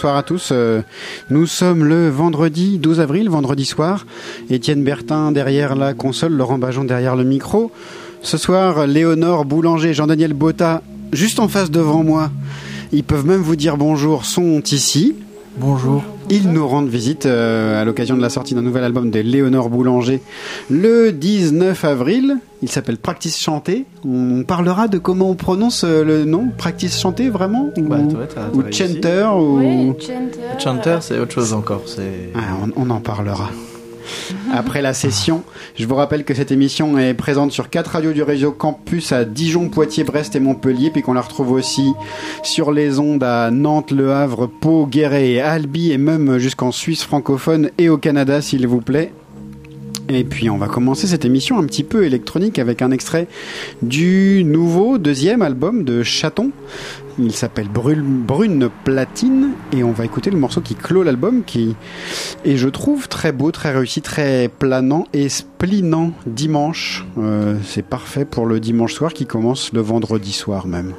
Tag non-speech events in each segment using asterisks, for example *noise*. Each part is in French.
Bonsoir à tous. Euh, nous sommes le vendredi 12 avril, vendredi soir. Étienne Bertin derrière la console, Laurent Bajon derrière le micro. Ce soir, Léonore Boulanger, Jean-Daniel Botta, juste en face devant moi. Ils peuvent même vous dire bonjour, sont ici. Bonjour. Ils nous rendent visite euh, à l'occasion de la sortie d'un nouvel album de Léonore Boulanger le 19 avril. Il s'appelle Practice Chanter. On parlera de comment on prononce euh, le nom Practice Chanter vraiment? Bah, ou, toi. Chanter ou... Oui, chanter. Chanter, c'est autre chose encore. C'est Ah, on, on en parlera. *laughs* Après la session, je vous rappelle que cette émission est présente sur quatre radios du réseau Campus à Dijon, Poitiers, Brest et Montpellier, puis qu'on la retrouve aussi sur les ondes à Nantes, Le Havre, Pau, Guéret et Albi, et même jusqu'en Suisse francophone et au Canada, s'il vous plaît. Et puis on va commencer cette émission un petit peu électronique avec un extrait du nouveau deuxième album de Chaton. Il s'appelle Brune Platine et on va écouter le morceau qui clôt l'album qui est je trouve très beau, très réussi, très planant et splinant dimanche. Euh, C'est parfait pour le dimanche soir qui commence le vendredi soir même.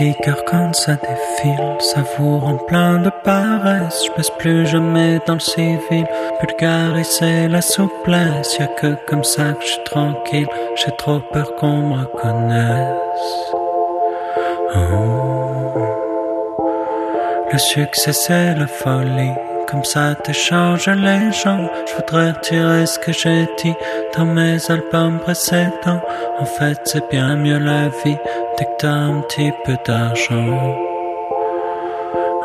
Les petits cœurs quand ça défile, ça vous rend plein de paresse. Je passe plus jamais dans le civil, plus caresser la souplesse. Y a que comme ça que je suis tranquille, j'ai trop peur qu'on me reconnaisse. Oh. Le succès c'est la folie, comme ça t'échange les gens. Je voudrais retirer ce que j'ai dit dans mes albums précédents. En fait, c'est bien mieux la vie que un petit peu d'argent.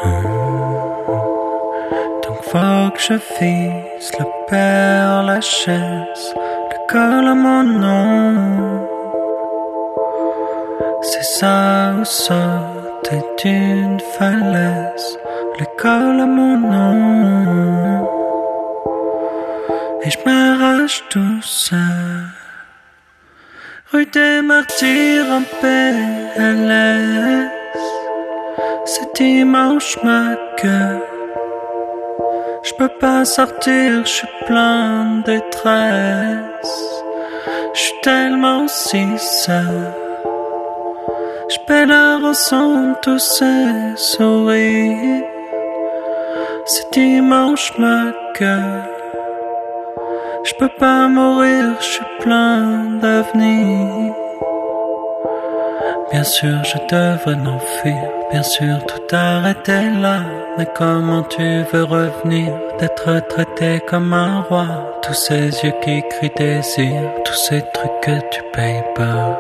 Oh. Donc faut que je vise le père, la chaise, le col à mon nom. C'est ça ou sauter d'une falaise, l'école à mon nom. Et je m'arrache tout seul. Rue des Martyrs en PLS. C'est dimanche ma gueule. Je peux pas sortir, je suis plein de détresse. Je suis tellement si seul. Je paie la rançon, tous ces sourires. C'est dimanche ma gueule. Je peux pas mourir, je suis plein d'avenir. Bien sûr, je devrais m'enfuir, bien sûr, tout arrêter là. Mais comment tu veux revenir, d'être traité comme un roi? Tous ces yeux qui crient désir, tous ces trucs que tu payes pas.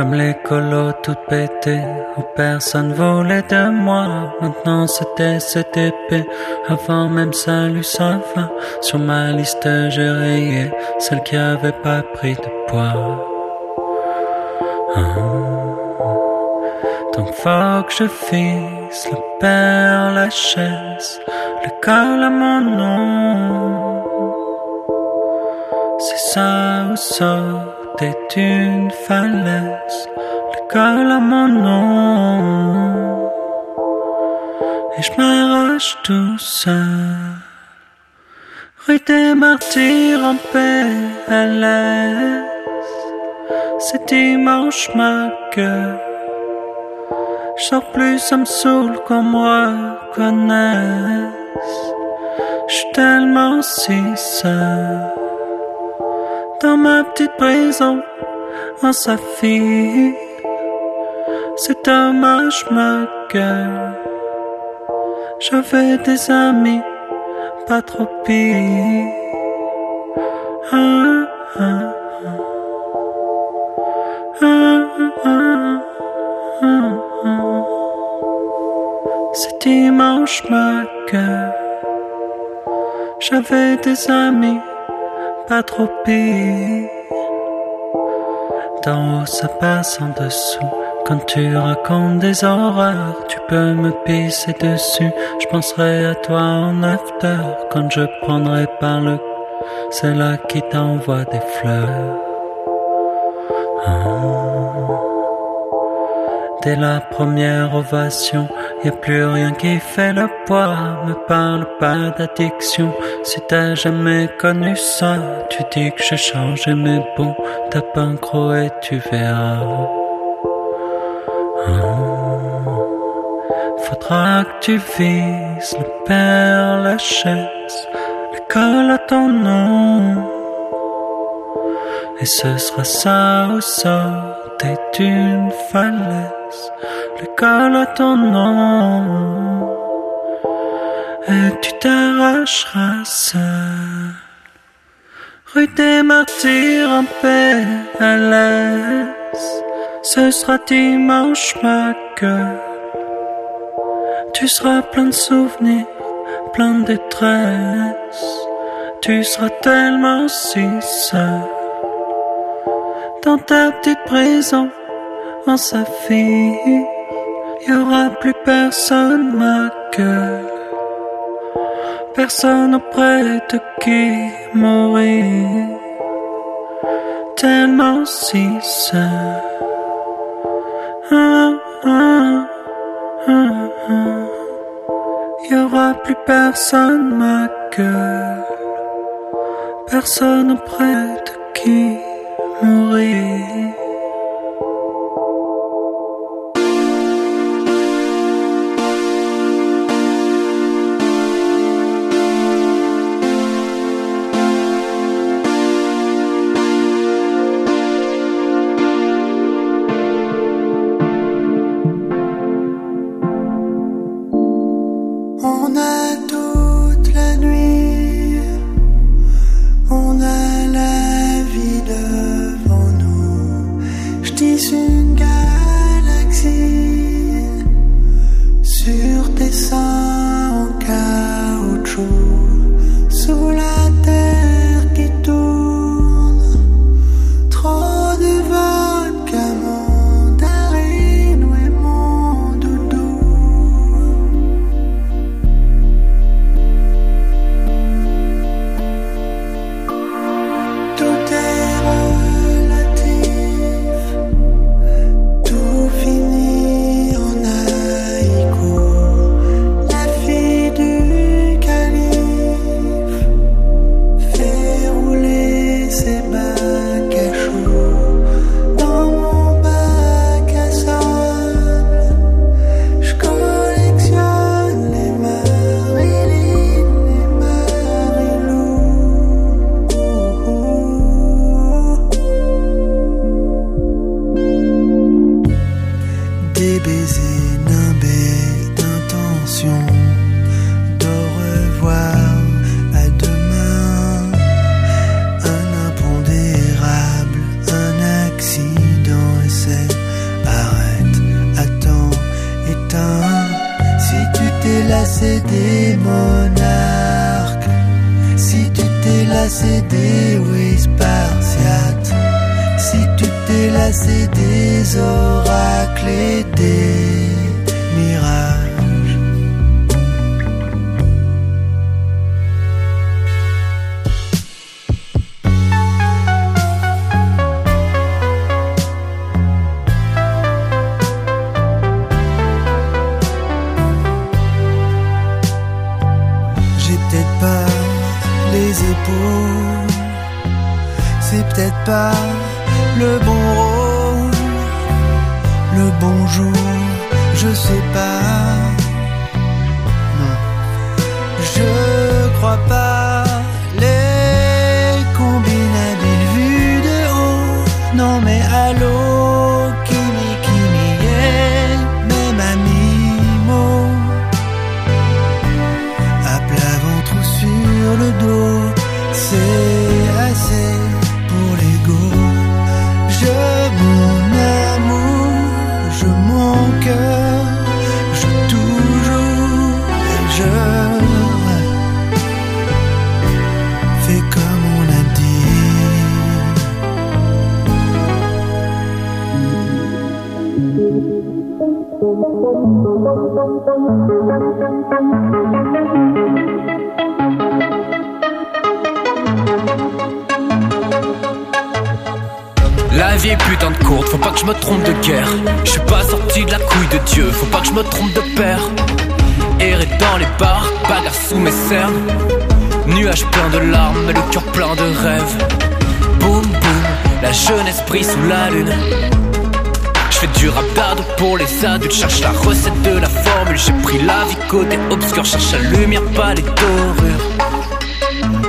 Comme les colos tout pétés, où personne voulait de moi. Maintenant c'était cette épée, avant même salut ça va. Sur ma liste j'ai rayé celle qui avait pas pris de poids. Ah. Donc faut que je fisse le père, la chaise, le col à mon nom. C'est ça ou sauter d'une falaise, le col à mon nom. Et je m'arrache tout seul. Rue des martyrs en PLS. C'est dimanche ma gueule. Je sors plus, ça me saoule qu'on me reconnaisse. Je suis tellement si seul. Dans ma petite prison en saphir. C'est dommage ma gueule. J'avais des amis pas trop pire. Ah, ah, ah. C'est dimanche ma gueule. J'avais des amis pas trop pire. D'en haut ça passe en dessous. Quand tu racontes des horreurs, tu peux me pisser dessus. Je penserai à toi en after quand je prendrai par le. C'est là qui t'envoie des fleurs. Ah. Dès la première ovation, y a plus rien qui fait le poids. Me parle pas d'addiction. Si t'as jamais connu ça, tu dis que j'ai changé, mais bon, tape un gros et tu verras. Ah. Faudra que tu vises le père Lachaise, l'école à ton nom. Et ce sera ça au sauter d'une falaise, l'école à ton nom. Et tu t'arracheras seul. Rue des martyrs en paix à l'aise. Ce sera dimanche ma gueule. Tu seras plein de souvenirs, plein de détresse. Tu seras tellement si seul. Dans ta petite prison, en saphir, y aura plus personne ma gueule. Personne auprès de qui mourir. Tellement si seul. Ah, ah, ah, ah. Y aura plus personne ma gueule. Personne auprès de qui mourir. Adultes, cherche la recette de la formule. J'ai pris la vie côté obscur, cherche la lumière, pas les dorures.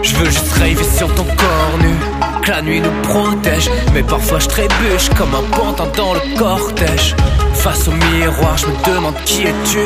Je veux juste rêver sur ton corps nu Que la nuit nous protège Mais parfois je trébuche comme un pantin dans le cortège Face au miroir je me demande qui es-tu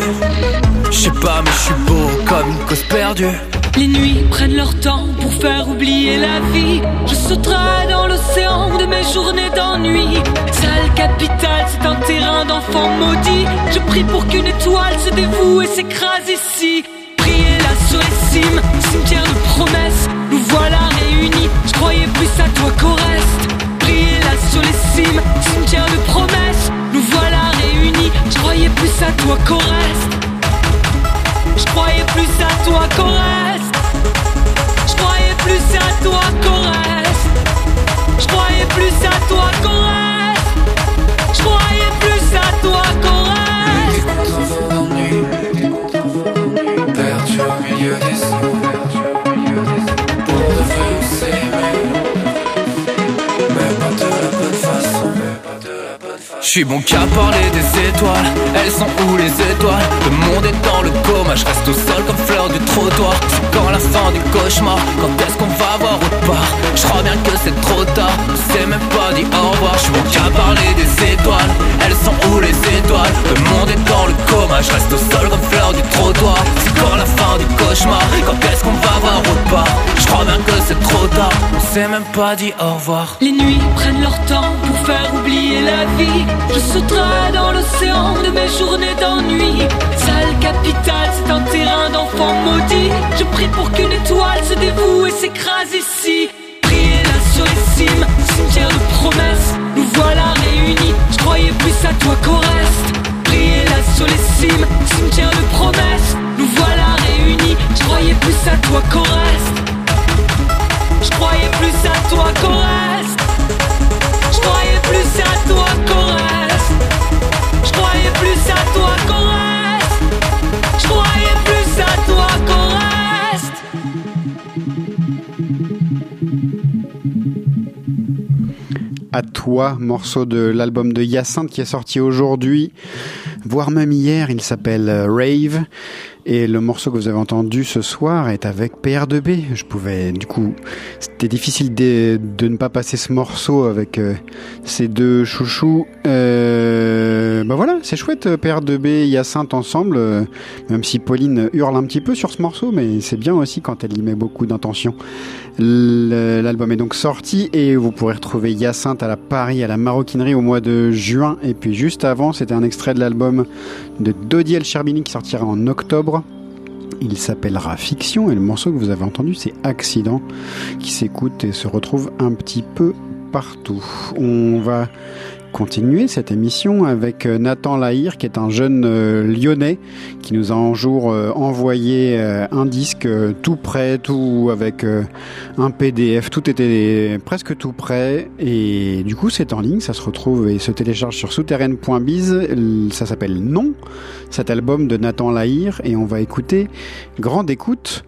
Je sais pas mais je suis beau comme une cause perdue Les nuits prennent leur temps pour faire oublier la vie. Je sauterai dans l'océan de mes journées d'ennui. Sale capitale, c'est un terrain d'enfants maudits. Je prie pour qu'une étoile se dévoue et s'écrase ici. Priez là sur les cimes, cimetière de promesses. Nous voilà réunis. Je croyais plus à toi qu'au reste. Priez là sur les cimes, cimetière de promesses. Nous voilà réunis. Je croyais plus à toi qu'au reste. Je croyais plus à toi qu'au reste. Plus à toi qu'au reste. Je croyais plus à toi qu'au reste. Je croyais plus à toi qu'au reste. Suis bon qu'à parler des étoiles. Elles sont où les étoiles? Le monde est dans le coma. Je reste au sol comme fleur du trottoir. C'est quand la fin du cauchemar? Quand est-ce qu'on va voir autre part? Je crois bien que c'est trop tard. On s'est même pas dit au revoir. Je suis bon qu'à parler des étoiles. Elles sont où les étoiles? Le monde est dans le coma. Je reste au sol comme fleur du trottoir. C'est quand la fin du cauchemar? Quand est-ce qu'on va voir autre part? Je crois bien que c'est trop tard. On s'est même pas dit au revoir. Les nuits prennent leur temps pour faire oublier la vie. Je sauterai dans l'océan de mes journées d'ennui. Sale capitale, c'est un terrain d'enfants maudits. Je prie pour qu'une étoile se dévoue et s'écrase ici. Priez là sur les cimes, cimetière de promesses. Nous voilà réunis. Je croyais plus à toi qu'au reste. Priez là sur les cimes, cimetière de promesses. Nous voilà réunis. Je croyais plus à toi qu'au reste. Je croyais plus à toi qu'au reste. Plus à toi. À toi, morceau de l'album de Hyacinthe qui est sorti aujourd'hui, voire même hier, il s'appelle euh, Rave. Et le morceau que vous avez entendu ce soir est avec PR2B. Je pouvais, du coup, c'était difficile de, de ne pas passer ce morceau avec euh, ces deux chouchous. Euh, bah voilà, c'est chouette, PR2B et Hyacinthe ensemble, euh, même si Pauline hurle un petit peu sur ce morceau, mais c'est bien aussi quand elle y met beaucoup d'intention. L'album est donc sorti et vous pourrez retrouver Hyacinthe à la Paris, à la maroquinerie au mois de juin. Et puis juste avant, c'était un extrait de l'album de Dodi El Cherbini qui sortira en octobre. Il s'appellera Fiction et le morceau que vous avez entendu c'est Accident qui s'écoute et se retrouve un petit peu partout. On va continuer cette émission avec euh, Nathan Lahire qui est un jeune euh, lyonnais qui nous a un jour euh, envoyé un disque tout prêt, tout avec un PDF, tout était presque tout prêt. Et du coup c'est en ligne, ça se retrouve et se télécharge sur souterraine.biz, ça s'appelle Non, cet album de Nathan Lahire et on va écouter Grande écoute.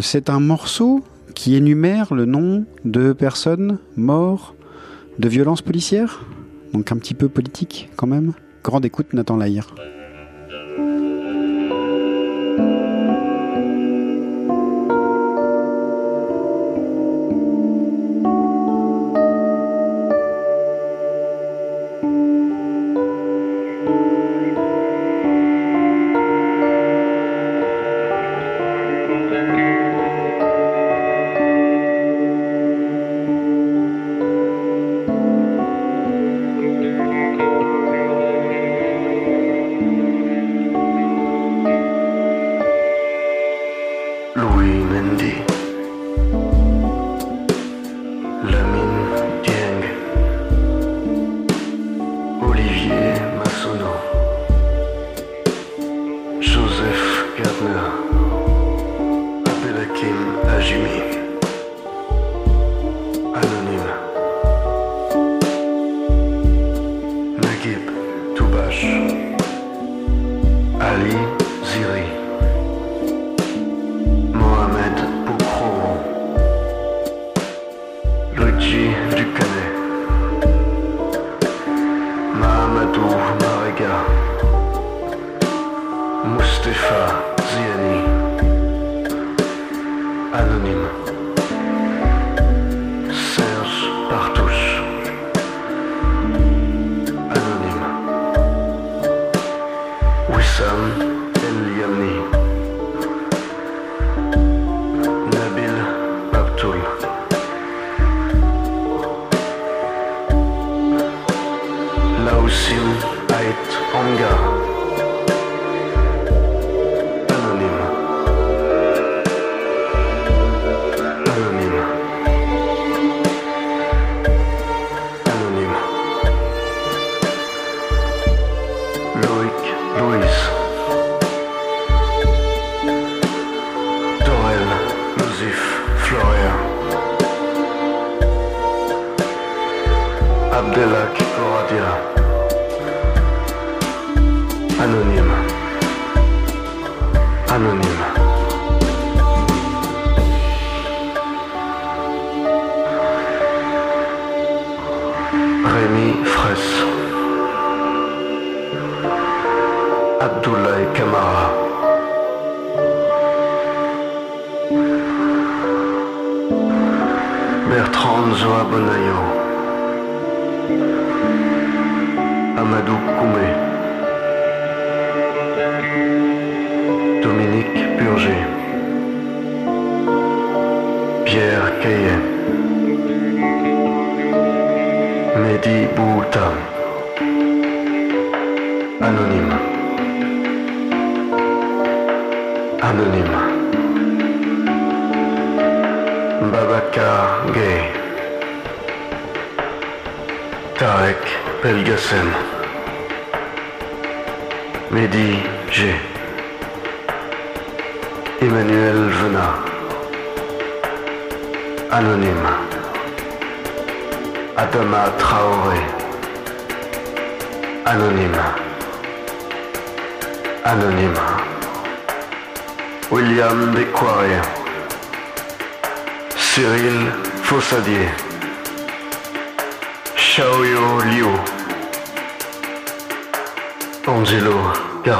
C'est un morceau qui énumère le nom de personnes mortes de violences policières, donc un petit peu politique quand même. Grande écoute Nathan Lahire. Abdelak Oradia. Anonyme. Anonyme. Rémi Fraisse. Abdoulaye Kamara. Bertrand Zoa Amadou Koumé. Dominique Purger. Pierre Caillet. Mehdi Bouta. Anonyme. Anonyme. Babacar Gay. Tarek Pelgassen. Mehdi G. Emmanuel Venat. Anonyme. Adama Traoré. Anonyme. Anonyme. William Desquarrier. Cyril Fossadier. Xiaoyo Liu. 凤之路月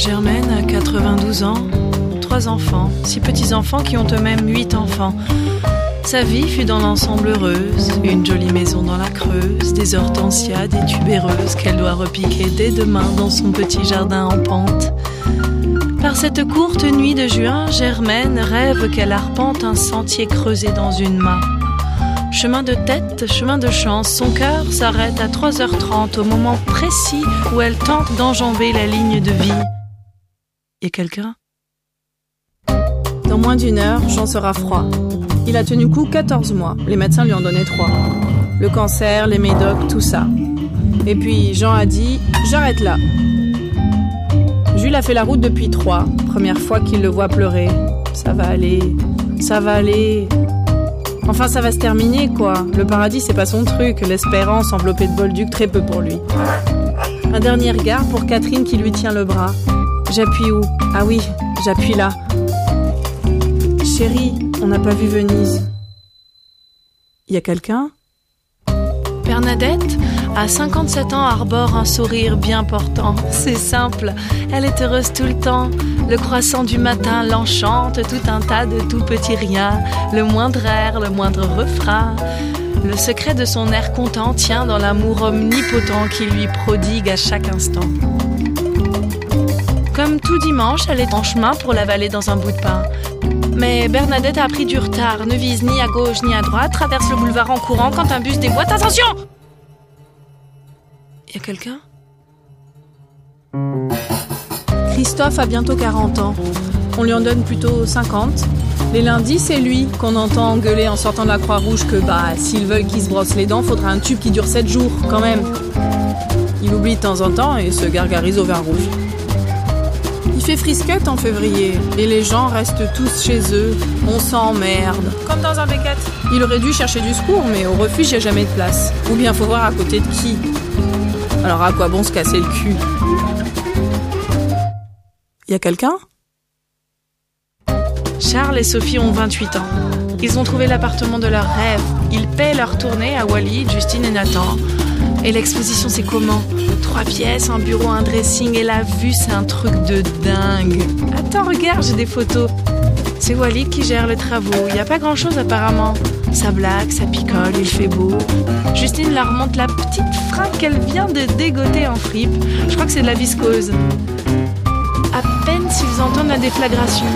Germaine a 92 ans, trois enfants, six petits-enfants qui ont eux-mêmes huit enfants. Sa vie fut dans l'ensemble heureuse, une jolie maison dans la Creuse, des hortensias, des tubéreuses qu'elle doit repiquer dès demain dans son petit jardin en pente. Par cette courte nuit de juin, Germaine rêve qu'elle arpente un sentier creusé dans une main. Chemin de tête, chemin de chance, son cœur s'arrête à 3h30 au moment précis où elle tente d'enjamber la ligne de vie. Y quelqu'un Dans moins d'une heure, Jean sera froid. Il a tenu coup 14 mois. Les médecins lui en donnaient 3. Le cancer, les médocs, tout ça. Et puis Jean a dit J'arrête là. Jules a fait la route depuis trois. Première fois qu'il le voit pleurer. Ça va aller. Ça va aller. Enfin, ça va se terminer, quoi. Le paradis, c'est pas son truc. L'espérance enveloppée de Bolduc, très peu pour lui. Un dernier regard pour Catherine qui lui tient le bras. J'appuie où? Ah oui, j'appuie là. Chérie, on n'a pas vu Venise. Y a quelqu'un? Bernadette, à 57 ans, arbore un sourire bien portant. *laughs* C'est simple, elle est heureuse tout le temps. Le croissant du matin l'enchante, tout un tas de tout petits riens, le moindre air, le moindre refrain. Le secret de son air content tient dans l'amour omnipotent qui lui prodigue à chaque instant. Comme tout dimanche, elle est en chemin pour l'avaler dans un bout de pain. Mais Bernadette a pris du retard, ne vise ni à gauche ni à droite, traverse le boulevard en courant quand un bus déboîte. Attention Y a quelqu'un? Christophe a bientôt 40 ans. On lui en donne plutôt 50. Les lundis, c'est lui qu'on entend engueuler en sortant de la Croix-Rouge que, bah, s'ils veulent qu'il se brosse les dents, faudra un tube qui dure 7 jours, quand même. Il oublie de temps en temps et se gargarise au vin rouge. Il fait frisquette en février et les gens restent tous chez eux. On s'emmerde. Comme dans un béquette. Il aurait dû chercher du secours, mais au refuge, il n'y a jamais de place. Ou bien faut voir à côté de qui. Alors à quoi bon se casser le cul? Y a quelqu'un? Charles et Sophie ont 28 ans. Ils ont trouvé l'appartement de leur rêve. Ils paient leur tournée à Wally, Justine et Nathan. Et l'exposition, c'est comment Trois pièces, un bureau, un dressing et la vue, c'est un truc de dingue. Attends, regarde, j'ai des photos. C'est Walid qui gère les travaux. Il n'y a pas grand chose apparemment. Ça blague, ça picole, il fait beau. Justine leur montre la petite fringue qu'elle vient de dégoter en fripe. Je crois que c'est de la viscose. À peine s'ils entendent la déflagration.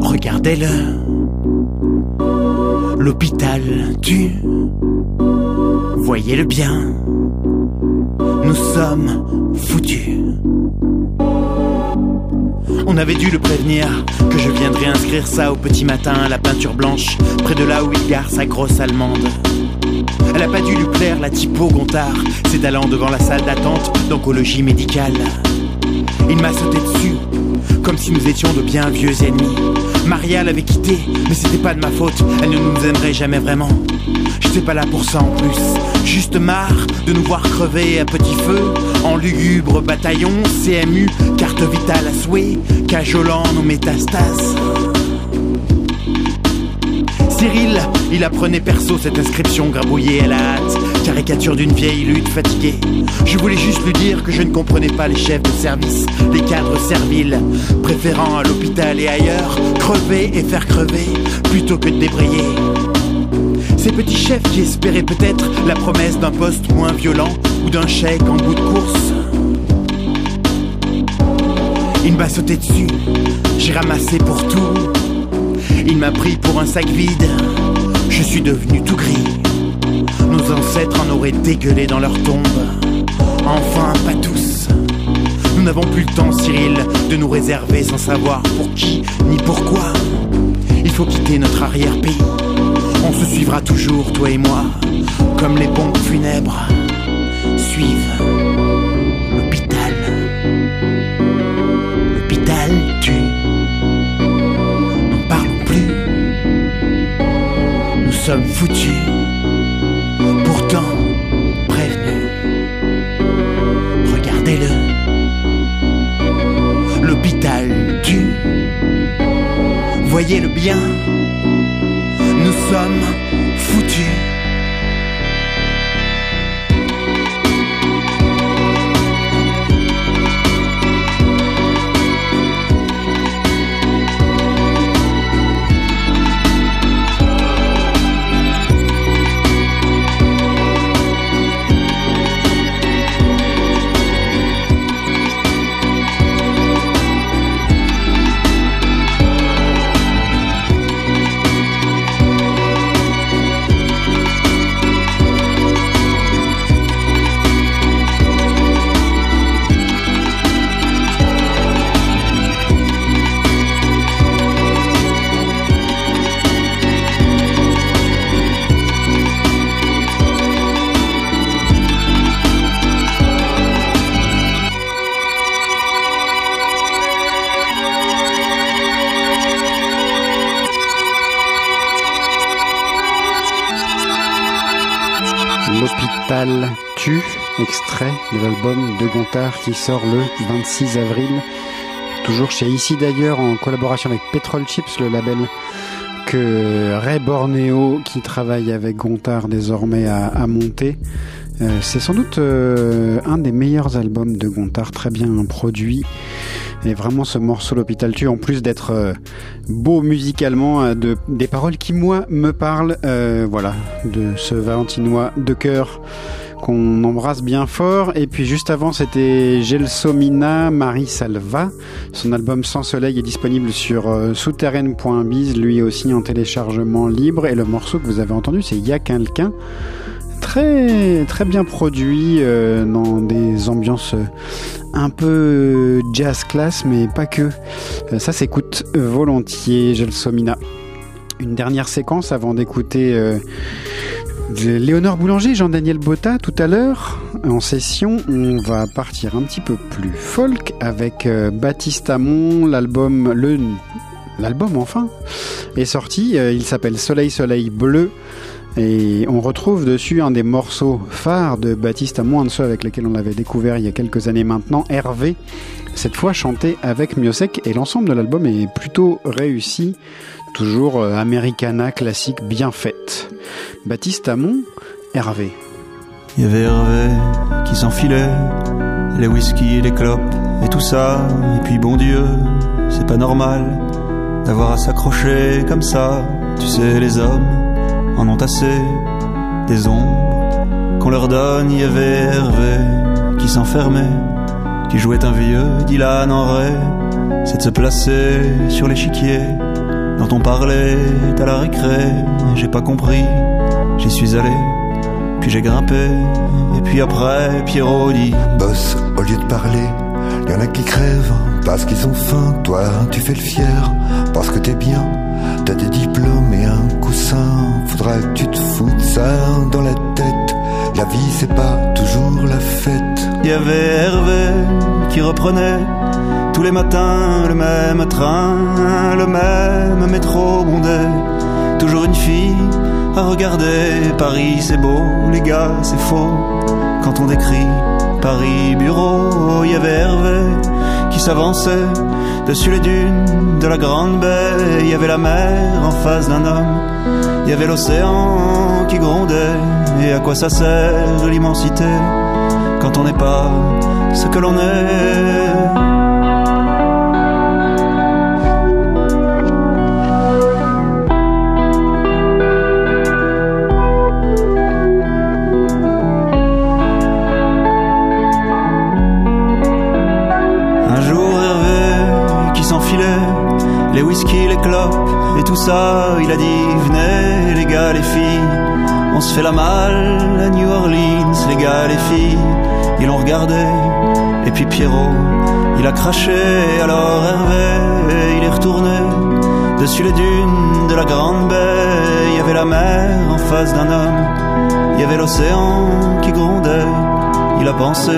Regardez-le. L'hôpital du. Voyez-le bien. Nous sommes foutus. On avait dû le prévenir que je viendrais inscrire ça au petit matin à la peinture blanche, près de là où il gare sa grosse allemande. Elle a pas dû lui plaire la typo Gontard, s'étalant devant la salle d'attente d'oncologie médicale. Il m'a sauté dessus, comme si nous étions de bien vieux ennemis. Maria l'avait quitté, mais c'était pas de ma faute, elle ne nous aimerait jamais vraiment. J'étais pas là pour ça en plus, juste marre de nous voir crever à petit feu, en lugubre bataillon, CMU, carte vitale à souhait, cajolant nos métastases. Cyril, il apprenait perso cette inscription grabouillée à la hâte, caricature d'une vieille lutte fatiguée. Je voulais juste lui dire que je ne comprenais pas les chefs de service, les cadres serviles, préférant à l'hôpital et ailleurs crever et faire crever plutôt que de débrayer. Ces petits chefs qui espéraient peut-être la promesse d'un poste moins violent ou d'un chèque en bout de course. Il m'a sauté dessus, j'ai ramassé pour tout. Il m'a pris pour un sac vide, je suis devenu tout gris. Nos ancêtres en auraient dégueulé dans leur tombe. Enfin, pas tous. Nous n'avons plus le temps, Cyril, de nous réserver sans savoir pour qui ni pourquoi. Il faut quitter notre arrière-pays. On se suivra toujours, toi et moi, comme les pompes funèbres suivent sommes foutus. Pourtant, prévenus. Regardez-le. L'hôpital tue. Voyez-le bien. Nous sommes foutus. De de Gontard qui sort le 26 avril. Toujours chez Ici d'ailleurs en collaboration avec Petrol Chips, le label que Ray Borneo, qui travaille avec Gontard désormais, a, monté. Euh, c'est sans doute euh, un des meilleurs albums de Gontard, très bien produit. Et vraiment ce morceau L'Hôpital Tue, en plus d'être euh, beau musicalement, de, des paroles qui moi me parlent, voilà, de ce Valentinois de cœur qu'on embrasse bien fort. Et puis juste avant, c'était Gelsomina Marie Salva. Son album Sans Soleil est disponible sur euh, souterraine.biz, lui aussi en téléchargement libre. Et le morceau que vous avez entendu, c'est Y'a quelqu'un. Très, très bien produit euh, dans des ambiances euh, un peu jazz class, mais pas que. Euh, ça s'écoute volontiers, Gelsomina. Une dernière séquence avant d'écouter euh, Léonore Boulanger, Jean-Daniel Botta tout à l'heure. En session, on va partir un petit peu plus folk avec euh, Baptiste Amon, l'album l'album enfin est sorti, Euh, il s'appelle Soleil Soleil Bleu. Et on retrouve dessus un des morceaux phares de Baptiste Amon, un de ceux avec lesquels on l'avait découvert il y a quelques années maintenant, Hervé, cette fois chanté avec Miosek, et l'ensemble de l'album est plutôt réussi, toujours euh, Americana classique bien faite. Baptiste Amon, Hervé. Il y avait Hervé qui s'enfilait, les whisky et les clopes et tout ça. Et puis bon Dieu, c'est pas normal d'avoir à s'accrocher comme ça. Tu sais, les hommes en ont assez des ombres qu'on leur donne. Il y avait Hervé qui s'enfermait, qui jouait un vieux Dylan en ré. C'est de se placer sur l'échiquier dont on parlait à la récré. J'ai pas compris, j'y suis allé. Puis j'ai grimpé, et puis après, Pierrot dit Boss, au lieu de parler, y en a qui crèvent parce qu'ils ont faim. Toi, tu fais le fier parce que t'es bien. T'as des diplômes et un coussin. Faudra que tu te foutes ça dans la tête. La vie, c'est pas toujours la fête. Il y avait Hervé qui reprenait tous les matins le même train, le même métro bondé. Toujours une fille à regarder. Paris c'est beau, les gars c'est faux. Quand on décrit Paris bureau, il y avait Hervé qui s'avançait dessus les dunes de la grande baie. Il y avait la mer en face d'un homme. Il y avait l'océan qui grondait. Et à quoi ça sert l'immensité quand on n'est pas ce que l'on est? Les whisky, les clopes et tout ça, il a dit venez les gars, les filles, on se fait la malle à New Orleans, les gars, les filles, ils l'ont regardé et puis Pierrot, il a craché alors Hervé, il est retourné dessus les dunes de la grande baie, il y avait la mer en face d'un homme, il y avait l'océan qui grondait, il a pensé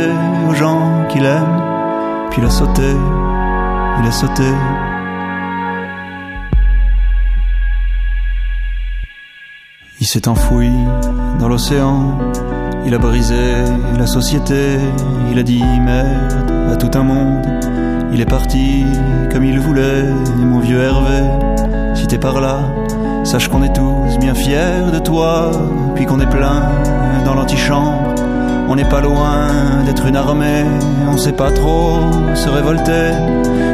aux gens qu'il aime. Puis il a sauté, il a sauté. S'est enfoui dans l'océan, il a brisé la société, il a dit merde à tout un monde. Il est parti comme il voulait, mon vieux Hervé, si t'es par là, sache qu'on est tous bien fiers de toi, puis qu'on est plein dans l'antichambre. On n'est pas loin d'être une armée, on sait pas trop se révolter.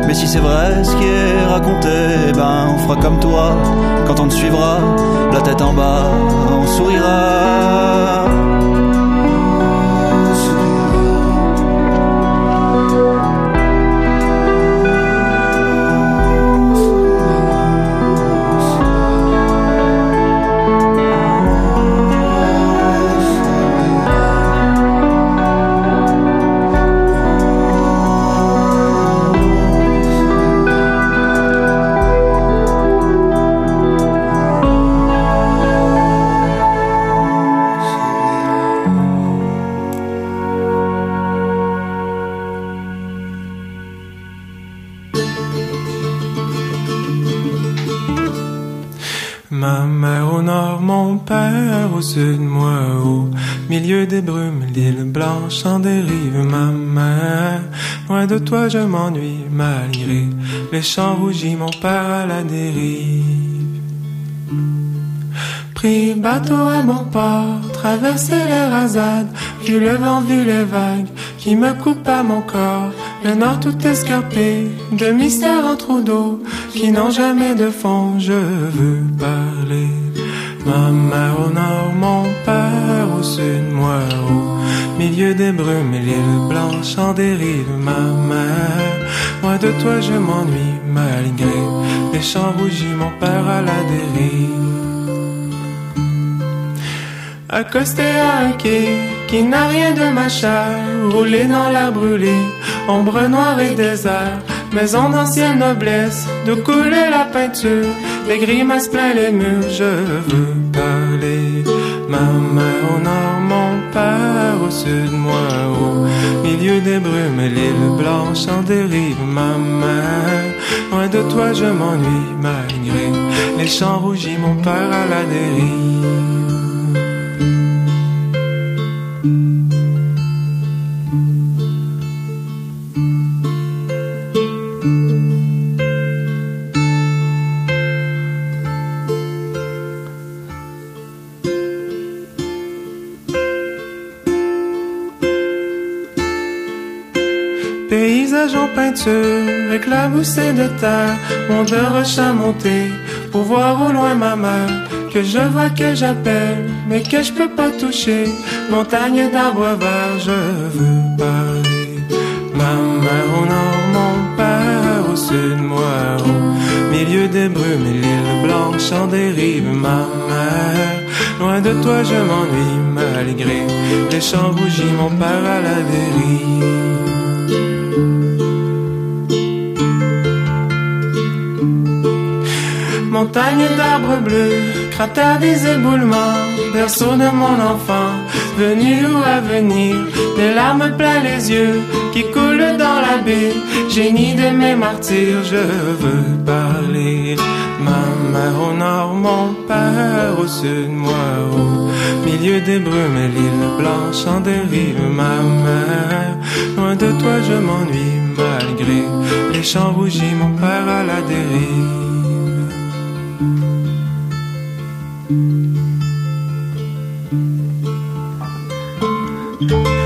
Mais si c'est vrai ce qui est raconté, ben on fera comme toi. Quand on te suivra, la tête en bas, on sourira. Mon père au sud, moi au Milieu des brumes, l'île blanche en dérive, ma mère. Loin de toi, je m'ennuie malgré les champs rougis, mon père à la dérive. Pris bateau à mon port, traversé les rasades, vu le vent, vu les vagues qui me coupent à mon corps. Le nord tout escarpé, de mystères en trous d'eau qui n'ont jamais de fond. Je veux parler. Ma mère au nord, mon père au sud, moi au milieu des brumes et l'île blanche en dérive. Ma mère, loin de toi je m'ennuie malgré les champs rougis, mon père à la dérive. Accosté à un quai qui n'a rien de machin, roulé dans l'air brûlé, ombre noire et désert, maison d'ancienne noblesse, de couler la peinture, des grimaces plein les murs, je veux parler. Ma mère nord, mon père au sud, moi au milieu des brumes, l'île blanche en dérive, ma mère. Loin de toi, je m'ennuie malgré les champs rougis, mon père à la dérive. Peinture, éclaboussé de terre, mon de pour voir au loin ma mère, que je vois que j'appelle, mais que je peux pas toucher, montagne d'arbres verts, je veux parler. Ma mère au nord, mon père au sud, moi au milieu des brumes et l'île blanche en dérive, ma mère. Loin de toi, je m'ennuie malgré les champs rougis, mon père à la dérive. Montagne d'arbres bleus, cratère des éboulements, berceau de mon enfant, venu ou à venir, des larmes plein les yeux qui coulent dans la baie, génie de mes martyrs, je veux parler. Ma mère au nord, mon père au sud, moi au milieu des brumes et l'île blanche en dérive, ma mère. Loin de toi, je m'ennuie malgré les champs rougis, mon père à la dérive. Homme,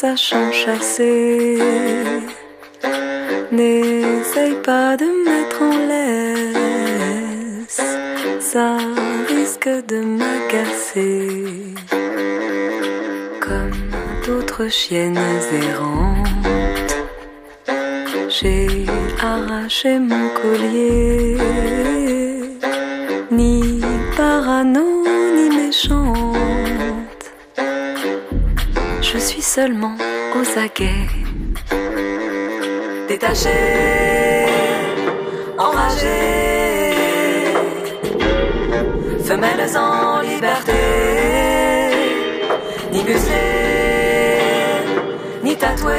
sachant chasser, n'essaye pas de me mettre en laisse. Ça risque de m'agacer. Comme d'autres chiennes errantes, j'ai arraché mon collier ni parano seulement aux aguets, détachée, enragée, femelles en liberté, ni muselée, ni tatouée,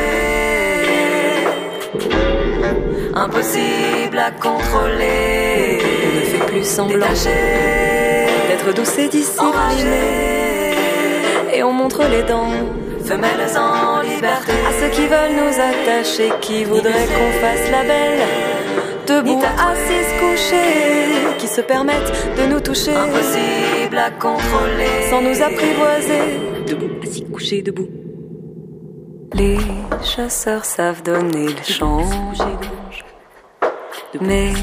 impossible à contrôler. Ne fais plus semblant d'être douce et disciplinée. Et on montre les dents, femelles en liberté, à ceux qui veulent nous attacher, qui voudraient qu'on fasse la belle. Debout, assises, couchées, qui se permettent de nous toucher. Impossible à contrôler, sans nous apprivoiser. Debout, assis, couchés, debout. Les chasseurs savent donner le change. Mais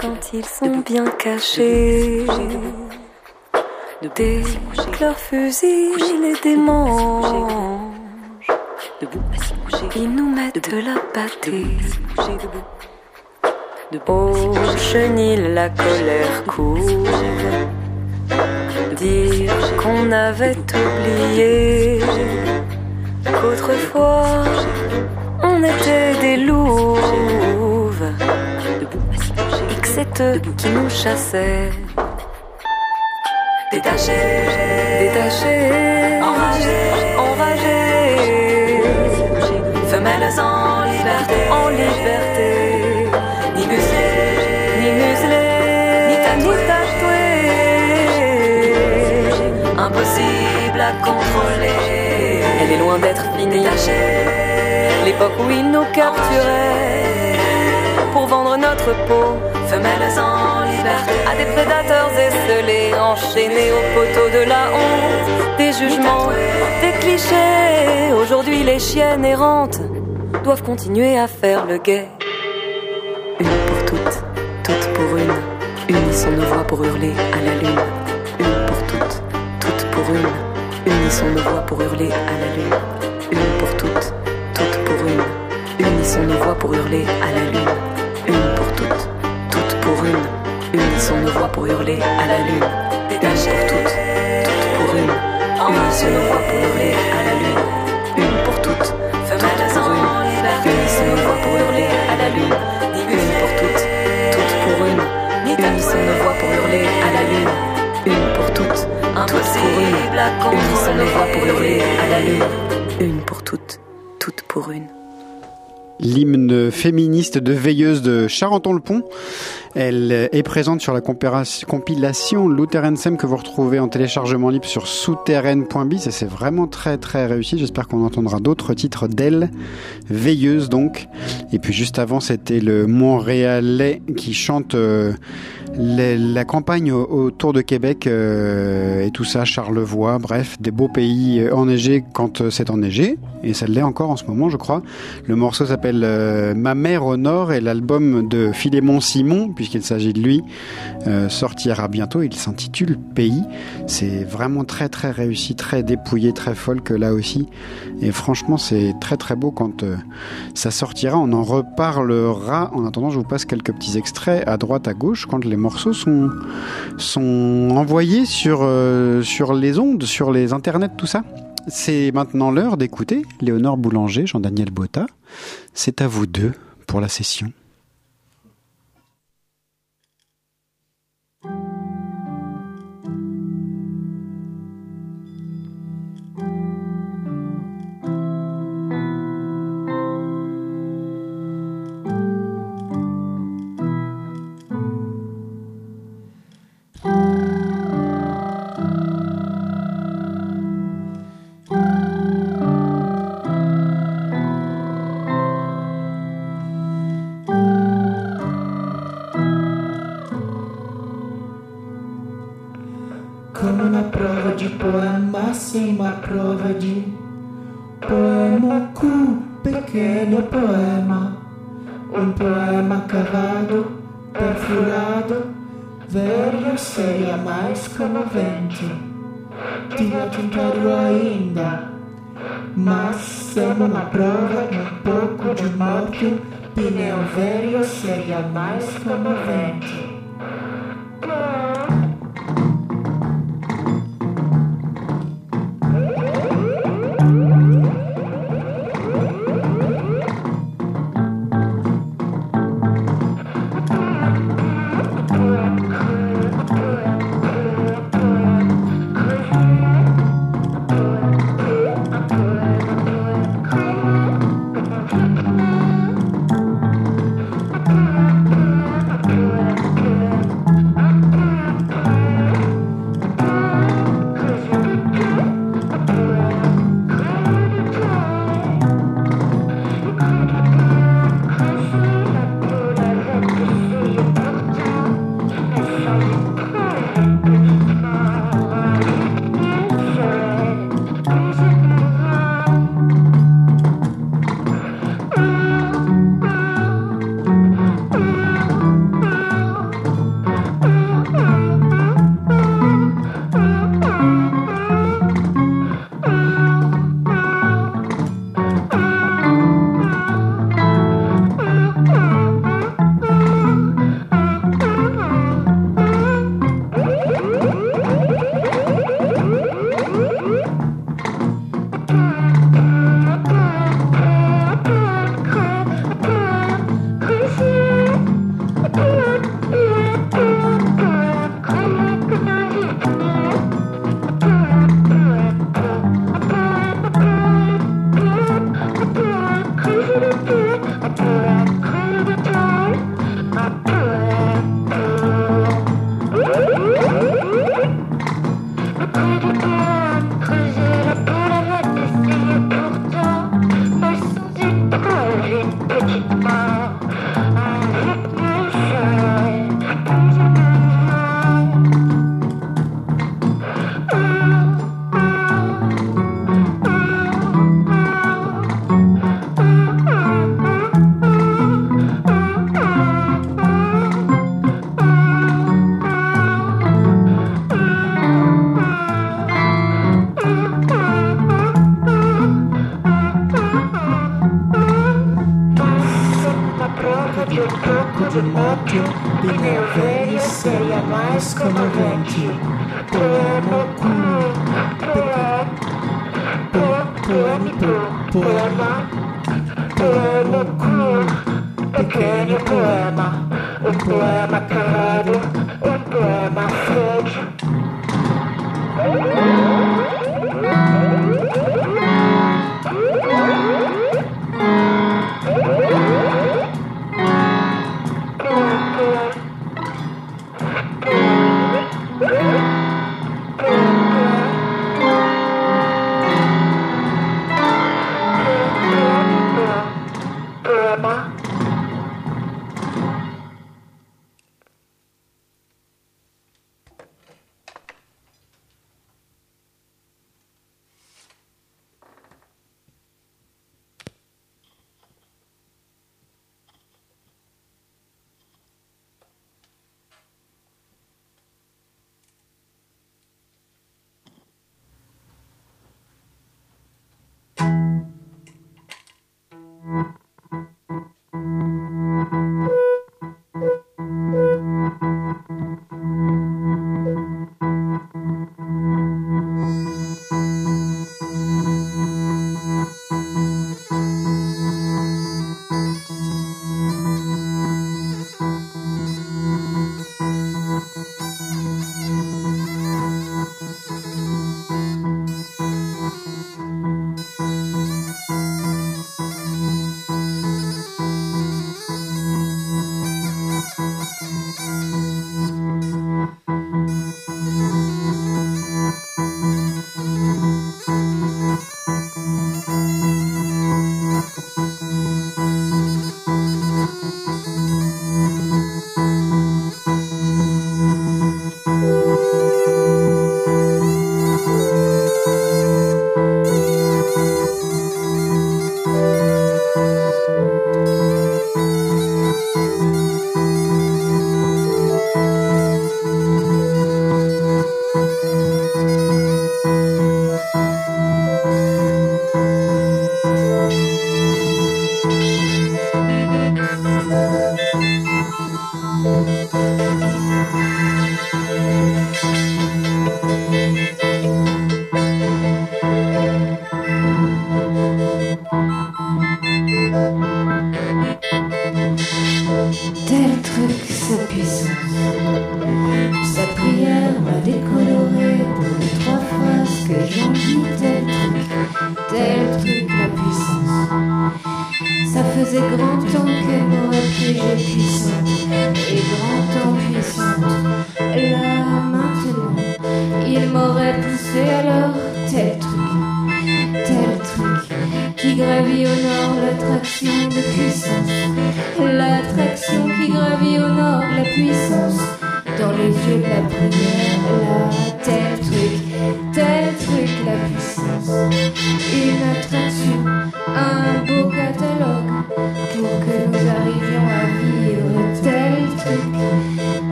quand ils sont bien cachés, dès que leur fusil les démange, ils nous mettent de la pâtée. Au chenil, la colère court. Dire qu'on avait oublié. Qu'autrefois on était des louves. Et que c'est eux qui nous chassaient. Détachés, détachés, enragés, en liberté, en liberté, ni muselés, ni muselés, ni impossible à contrôler. Elle est loin d'être finie. L'époque où ils nous capturaient pour vendre notre peau, femelles en liberté, à des prédateurs esselés, enchaînés au poteau de la honte, des jugements, des clichés. Aujourd'hui, les chiennes errantes doivent continuer à faire le guet. Une pour toutes, toutes pour une. Unissons nos voix pour hurler à la lune. Une pour toutes, toutes pour une. Unissons nos voix pour hurler à la lune. Une pour toutes, toutes pour une. Unissons nos voix pour hurler à la lune. Une pour toutes, toutes pour une. Unissons nos voix pour hurler à la lune. Une pour toutes, toutes pour une. Unissons nos voix pour hurler à la lune. Voix pour hurler à la lune. Une pour toutes, toutes pour une. L'hymne féministe de Veilleuse de Charenton-le-Pont. Elle est présente sur la compilation Lutheransem que vous retrouvez en téléchargement libre sur souterraine.biz et c'est vraiment très très réussi. J'espère qu'on entendra d'autres titres d'elle. Veilleuse donc. Et puis juste avant, c'était le Montréalais qui chante euh, la campagne au- autour de Québec euh, et tout ça, Charlevoix, bref, des beaux pays euh, enneigés quand euh, c'est enneigé. Et ça l'est encore en ce moment, je crois. Le morceau s'appelle euh, Ma mère au nord et l'album de Philémon Simon, puisqu'il s'agit de lui, euh, sortira bientôt. Il s'intitule Pays. C'est vraiment très très réussi, très dépouillé, très folk là aussi. Et franchement, c'est très très beau quand euh, ça sortira. On en reparlera. En attendant, je vous passe quelques petits extraits à droite, à gauche, quand les morceaux sont, sont envoyés sur, euh, sur les ondes, sur les internets, tout ça. C'est maintenant l'heure d'écouter Léonore Boulanger, Jean-Daniel Botta. C'est à vous deux pour la session. jamais comovente.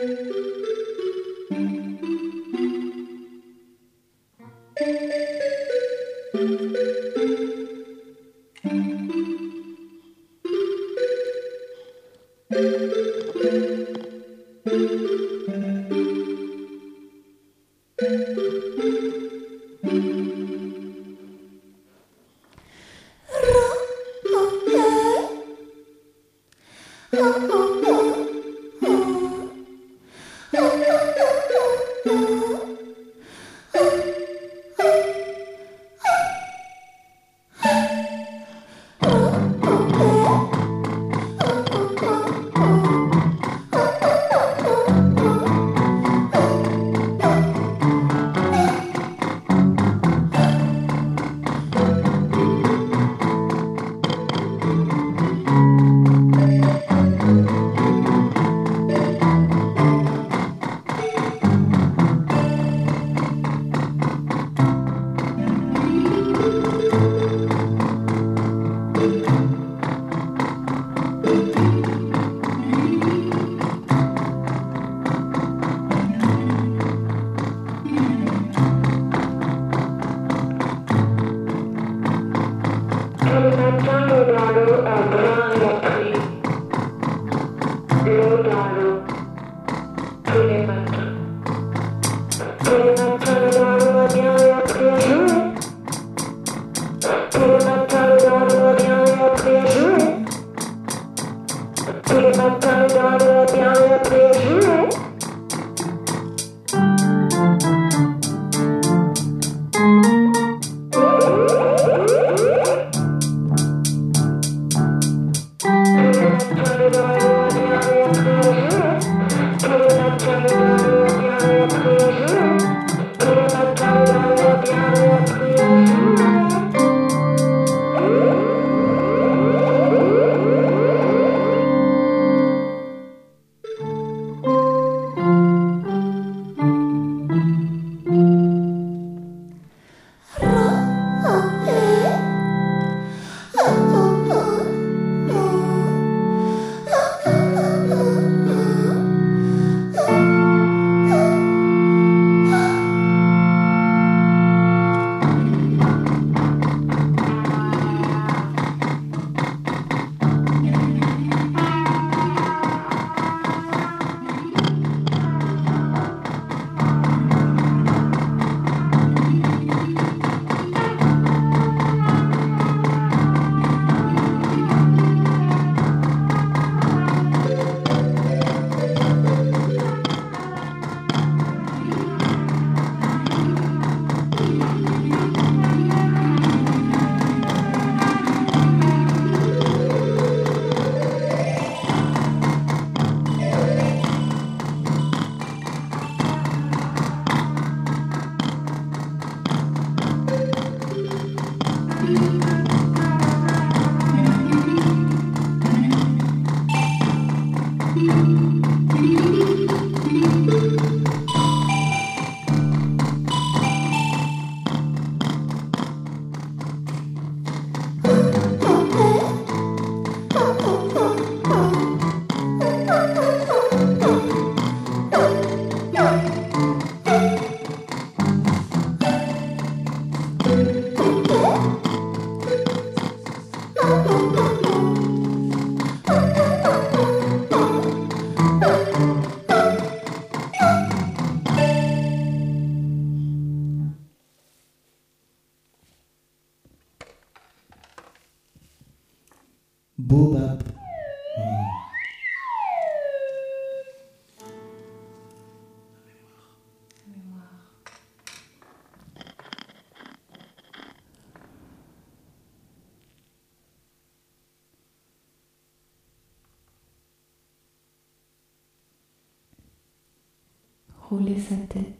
Música Rouler sa tête.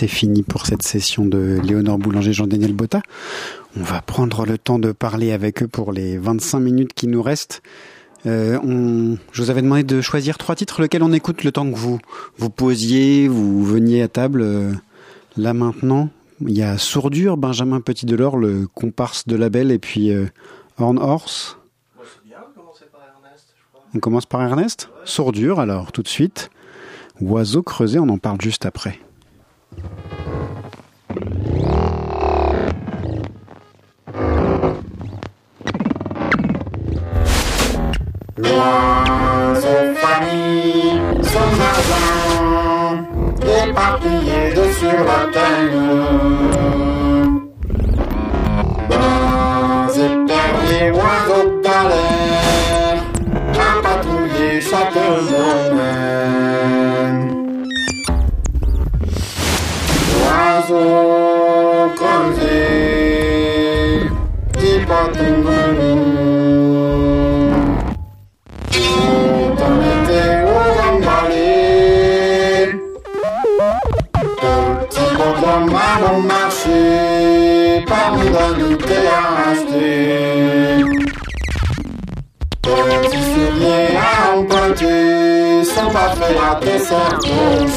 C'est fini pour cette session de Léonore Boulanger, Jean-Daniel Botta. On va prendre le temps de parler avec eux pour les 25 minutes qui nous restent. Euh, on, je vous avais demandé de choisir trois titres, lequel on écoute le temps que vous vous posiez, vous veniez à table. Euh, là maintenant, il y a Sourdure, Benjamin Petit Delors, le comparse de Label, et puis euh, Horn Horse. On commence par Ernest Sourdure, alors, tout de suite. Oiseau creusé, on en parle juste après. L'oiseau famille, son argent, éparpillé sur la terre. À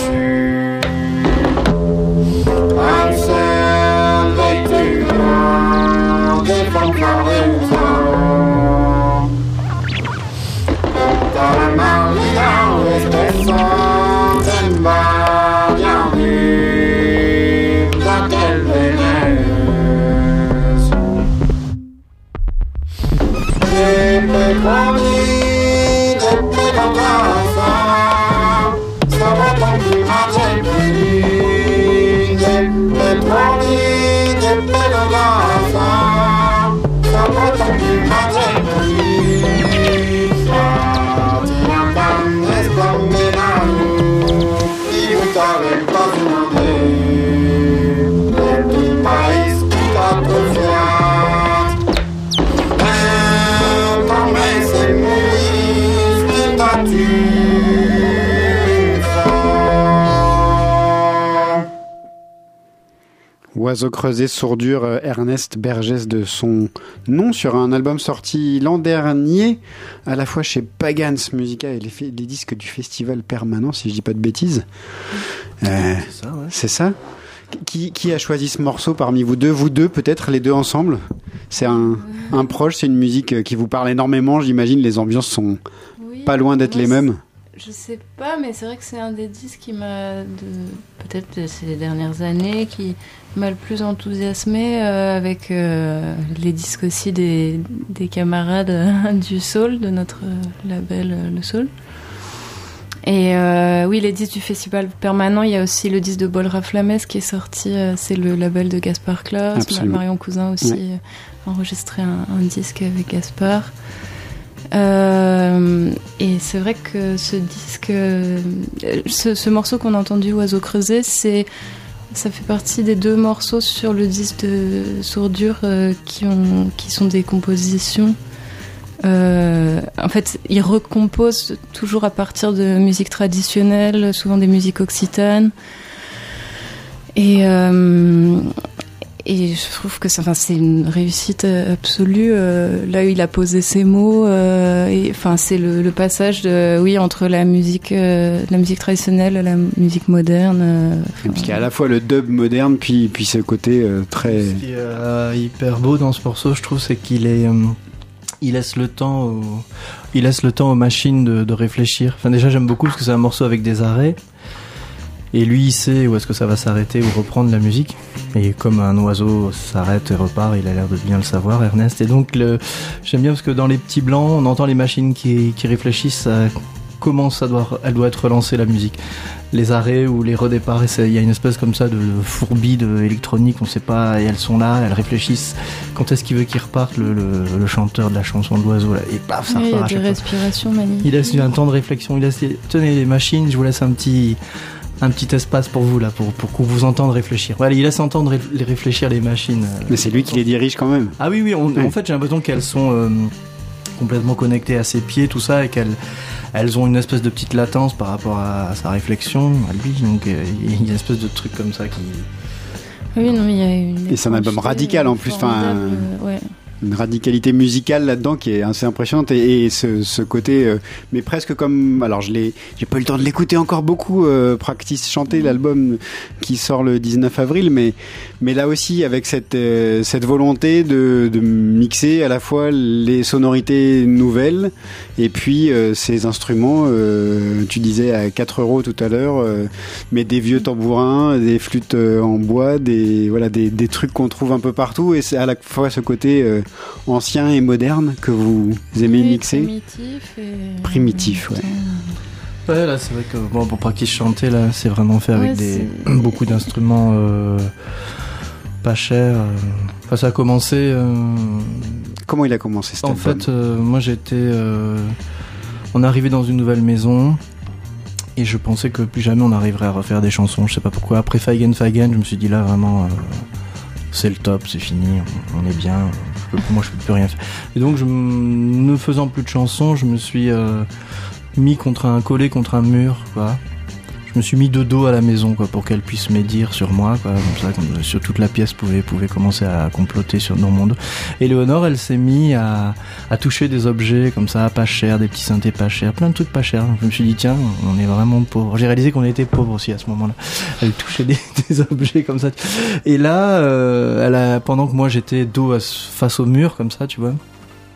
Oiseau creusé, sourdure, euh, Ernest Bergès de son nom sur un album sorti l'an dernier, à la fois chez Pagans Musica et les, les disques du festival permanent, si je dis pas de bêtises. Euh, c'est ça, qui, qui a choisi ce morceau parmi vous deux? Vous deux, peut-être, les deux ensemble? C'est un, un proche, c'est une musique euh, qui vous parle énormément, j'imagine, les ambiances sont pas loin d'être les mêmes. Je sais pas, mais c'est vrai que c'est un des disques qui m'a, de- peut-être de ces dernières années, qui m'a le plus enthousiasmé euh, avec euh, les disques aussi des, des camarades euh, *laughs* du Soul, de notre label euh, Le Soul. Et oui, les disques du festival permanent, il y a aussi le disque de Bolra Flames qui est sorti, c'est le label de Gaspard Klaus. Marion Cousin aussi Ouais. enregistré un, un disque avec Gaspard. Euh, et c'est vrai que ce disque, euh, ce, ce morceau qu'on a entendu, Oiseau creusé, c'est, ça fait partie des deux morceaux sur le disque de Sourdure euh, qui, ont, qui sont des compositions. En fait, il recompose toujours à partir de musique traditionnelle, souvent des musiques occitanes. Et, euh, et je trouve que ça, enfin, c'est une réussite euh, absolue. euh, là où il a posé ses mots, euh, et, enfin, c'est le, le passage de, oui, entre la musique, euh, la musique traditionnelle, et la musique moderne. euh, Parce qu'il y a à la fois le dub moderne, puis, puis ce côté euh, très... Ce qui est euh, hyper beau dans ce morceau, je trouve, c'est qu'il est, euh, il laisse le temps, au- il laisse le temps aux machines de, de réfléchir. Enfin, déjà, j'aime beaucoup parce que c'est un morceau avec des arrêts. Et lui, il sait où est-ce que ça va s'arrêter ou reprendre la musique. Et comme un oiseau s'arrête et repart, il a l'air de bien le savoir, Ernest. Et donc, le- j'aime bien parce que dans les petits blancs, on entend les machines qui, qui réfléchissent. Ça, comment ça doit, elle doit être relancée la musique. Les arrêts ou les redéparts, il y a une espèce comme ça de fourbie de électronique, on sait pas, et elles sont là, elles réfléchissent. Quand est-ce qu'il veut qu'ils repartent, le, le- le chanteur de la chanson de l'oiseau, là, et paf, ça oui, il y repart a à des respirations magnifiques. Il laisse un temps de réflexion. Il laisse, tenez les machines, je vous laisse un petit, un petit espace pour vous là, pour, pour qu'on vous entende réfléchir. Voilà, il laisse entendre ré- réfléchir les machines. euh. Mais c'est lui qui les dirige quand même. Ah oui, oui. on- En fait, j'ai l'impression qu'elles sont euh, complètement connectées à ses pieds, tout ça, et qu'elles, elles ont une espèce de petite latence par rapport à, à sa réflexion, à lui. Donc, euh, il y a une espèce de truc comme ça qui. Oui, non, mais il y a une. Et c'est un album radical en plus, enfin, euh, ouais. Une radicalité musicale là-dedans qui est assez impressionnante et, et ce, ce côté euh, mais presque comme alors je l'ai j'ai pas eu le temps de l'écouter encore beaucoup euh, Practice chanter l'album qui sort le 19 avril mais mais là aussi avec cette euh, cette volonté de, de mixer à la fois les sonorités nouvelles et puis euh, ces instruments euh, tu disais à 4 euros tout à l'heure euh, mais des vieux tambourins des flûtes en bois des voilà des, des trucs qu'on trouve un peu partout et c'est à la fois ce côté euh, ancien et moderne que vous aimez Oui, mixer Primitif et. Primitif, ouais. Ouais, là, c'est vrai que bon, pour pas qu'il chanter, là, c'est vraiment fait avec Ouais, des *clears throat* beaucoup d'instruments euh, pas chers. euh. Enfin, ça a commencé. euh, Comment il a commencé cet En album fait, euh, moi, j'étais. euh, on est arrivé dans une nouvelle maison. Et je pensais que plus jamais on arriverait à refaire des chansons. Je sais pas pourquoi. Après Feigen Feigen, je me suis dit là vraiment, euh, c'est le top, c'est fini, on, on est bien. Moi, je peux plus rien. Et donc, je, ne faisant plus de chansons, je me suis euh, mis contre un collé contre un mur, quoi. Je me suis mis de dos à la maison, quoi, pour qu'elle puisse médire sur moi, quoi, comme ça, comme, sur toute la pièce pouvait pouvait commencer à comploter sur dans mon dos. Et Léonore, elle s'est mis à, toucher des objets comme ça, pas chers, des petits synthés pas chers, plein de trucs pas chers. Je me suis dit tiens, on est vraiment pauvres. J'ai réalisé qu'on était pauvres aussi à ce moment-là. Elle touchait des, *laughs* objets comme ça. Et là, euh, elle a, pendant que moi j'étais dos face au mur comme ça, tu vois.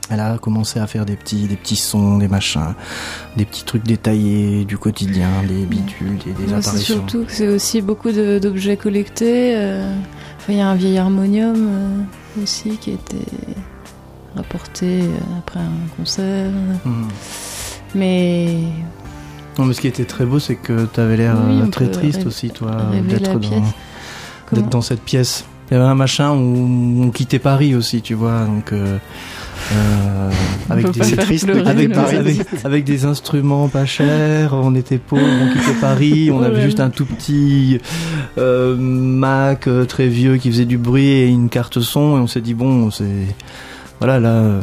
Elle a commencé à faire des petits, des petits sons, des machins, des petits trucs détaillés du quotidien, des bidules, des, des apparitions. surtout que c'est aussi beaucoup d'objets collectés. euh, Enfin, il y a un vieil harmonium euh, aussi qui a été rapporté euh, après un concert. Mhm. Mais Non, mais ce qui était très beau, c'est que tu avais l'air Oui, euh, très triste aussi, toi, d'être dans, cette pièce. Il y avait un machin où on quittait Paris aussi, tu vois, donc euh, euh, avec, des, triste, avec, avec, avec des instruments pas chers, on était pauvres, on quittait Paris, on avait juste un tout petit euh, Mac euh, très vieux qui faisait du bruit et une carte son, et on s'est dit bon, c'est voilà là. euh,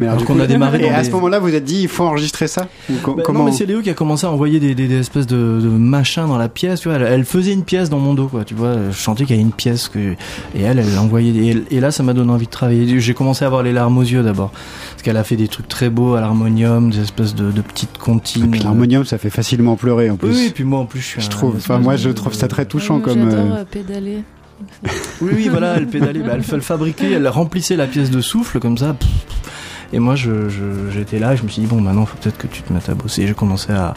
Mais alors, alors qu'on a démarré Et dans à des- ce moment-là, vous êtes dit, il faut enregistrer ça Ou co- bah, Comment Non, mais c'est Léo qui a commencé à envoyer des, des, des espèces de, de machins dans la pièce. Tu vois, elle, elle faisait une pièce dans mon dos, quoi. Tu vois, je chantais qu'il y avait une pièce que et elle, elle envoyait. Et, et là, ça m'a donné envie de travailler. J'ai commencé à avoir les larmes aux yeux d'abord, parce qu'elle a fait des trucs très beaux à l'harmonium, des espèces de, de petites comptines. Et puis l'harmonium, ça fait facilement pleurer en plus. Oui, et puis moi en plus, je suis. Je un- trouve, enfin moi je trouve ça très touchant Oui, comme. Euh, euh, pédaler. Oui, oui, voilà, elle pédalait, bah, elle, elle fabriquait, elle remplissait la pièce de souffle comme ça. Et moi, je, je- j'étais là, je me suis dit bon, maintenant, faut peut-être que tu te mettes à bosser. J'ai commencé à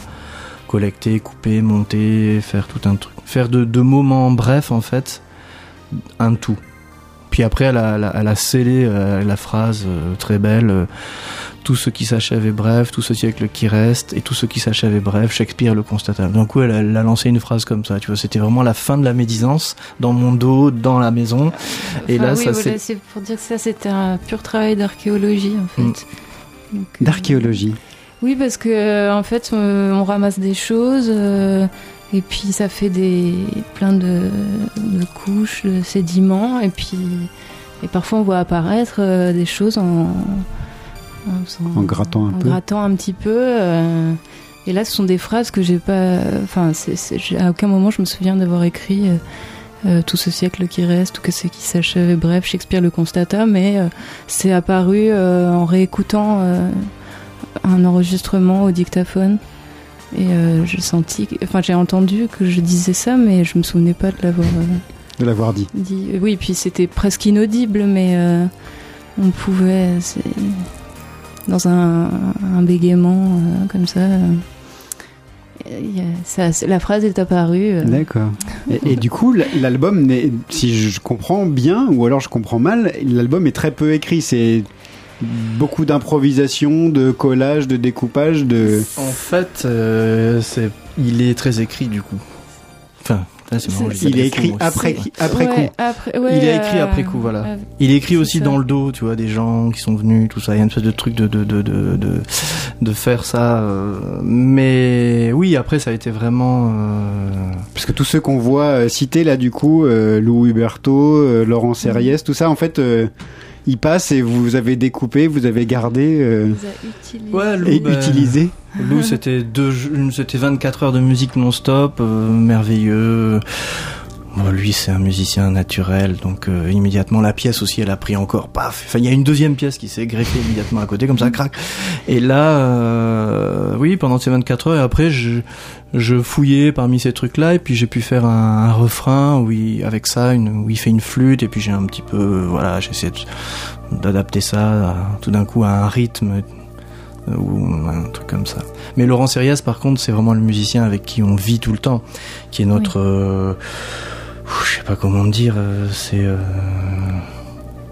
collecter, couper, monter, faire tout un truc, faire de, de moments brefs en fait, un tout. Puis après, elle a, elle a, elle a scellé euh, la phrase euh, très belle. Tout ce qui s'achève est bref, tout ce siècle qui reste, et tout ce qui s'achève est bref, Shakespeare le constata. D'un coup, elle, a- elle a lancé une phrase comme ça, tu vois, c'était vraiment la fin de la médisance, dans mon dos, dans la maison. Et Enfin, là, oui, ça voilà, c'est... c'est pour dire que ça, c'était un pur travail d'archéologie en fait. Mm. Donc, euh, D'archéologie. Oui, parce que euh, en fait, euh, on ramasse des choses euh, et puis ça fait des plein de, de couches, de sédiments et puis et parfois on voit apparaître euh, des choses en en, grattant un en peu. grattant un petit peu. euh, et là, ce sont des phrases que j'ai pas. Enfin, c'est- c'est- à aucun moment je me souviens d'avoir écrit. euh, euh, tout ce siècle qui reste, tout que ce qui s'achève, et bref, Shakespeare le constata, mais euh, c'est apparu en réécoutant un enregistrement au dictaphone. Et j'ai senti, enfin j'ai entendu que je disais ça, mais je me souvenais pas de l'avoir De l'avoir dit. dit. Oui, puis c'était presque inaudible, mais on pouvait, c'est- dans un, un bégaiement euh, comme ça, euh, ça- la phrase est apparue. euh. D'accord. Et, et du coup, l'album, si je comprends bien, ou alors je comprends mal, l'album est très peu écrit. C'est beaucoup d'improvisation, de collage, de découpage, de. En fait, euh, c'est... il est très écrit du coup. Enfin, c'est marrant, il est écrit après- aussi. après Ouais, coup. après- ouais, il est écrit euh, après coup, voilà. euh, Il est écrit aussi ça. dans le dos, tu vois, des gens qui sont venus, tout ça. Il y a une espèce de truc de de de de de, de faire ça. euh, Mais oui, après, ça a été vraiment. euh, Parce que tous ceux qu'on voit euh, cités là, du coup, euh, Lou Huberto, euh, Laurent Serriès, tout ça, en fait, ils passent et vous avez découpé, vous avez gardé euh, Ouais, Lou, et bah, utilisé. Lou, c'était deux, une- c'était 24 heures de musique non-stop, euh, merveilleux. Bon, lui, c'est un musicien naturel, donc euh, immédiatement la pièce aussi, elle a pris encore, paf. Enfin, il y a une deuxième pièce qui s'est greffée immédiatement à côté, comme ça, crac. Et là, euh, oui, pendant ces 24 heures, et après, je, je fouillais parmi ces trucs-là, et puis j'ai pu faire un, un refrain où il, avec ça, une, où il fait une flûte, et puis j'ai un petit peu, voilà, de- d'adapter ça à- tout d'un coup à un rythme euh, ou un truc comme ça. Mais Laurent Sérias, par contre, c'est vraiment le musicien avec qui on vit tout le temps, qui est notre, euh, je sais pas comment dire, euh, c'est, euh,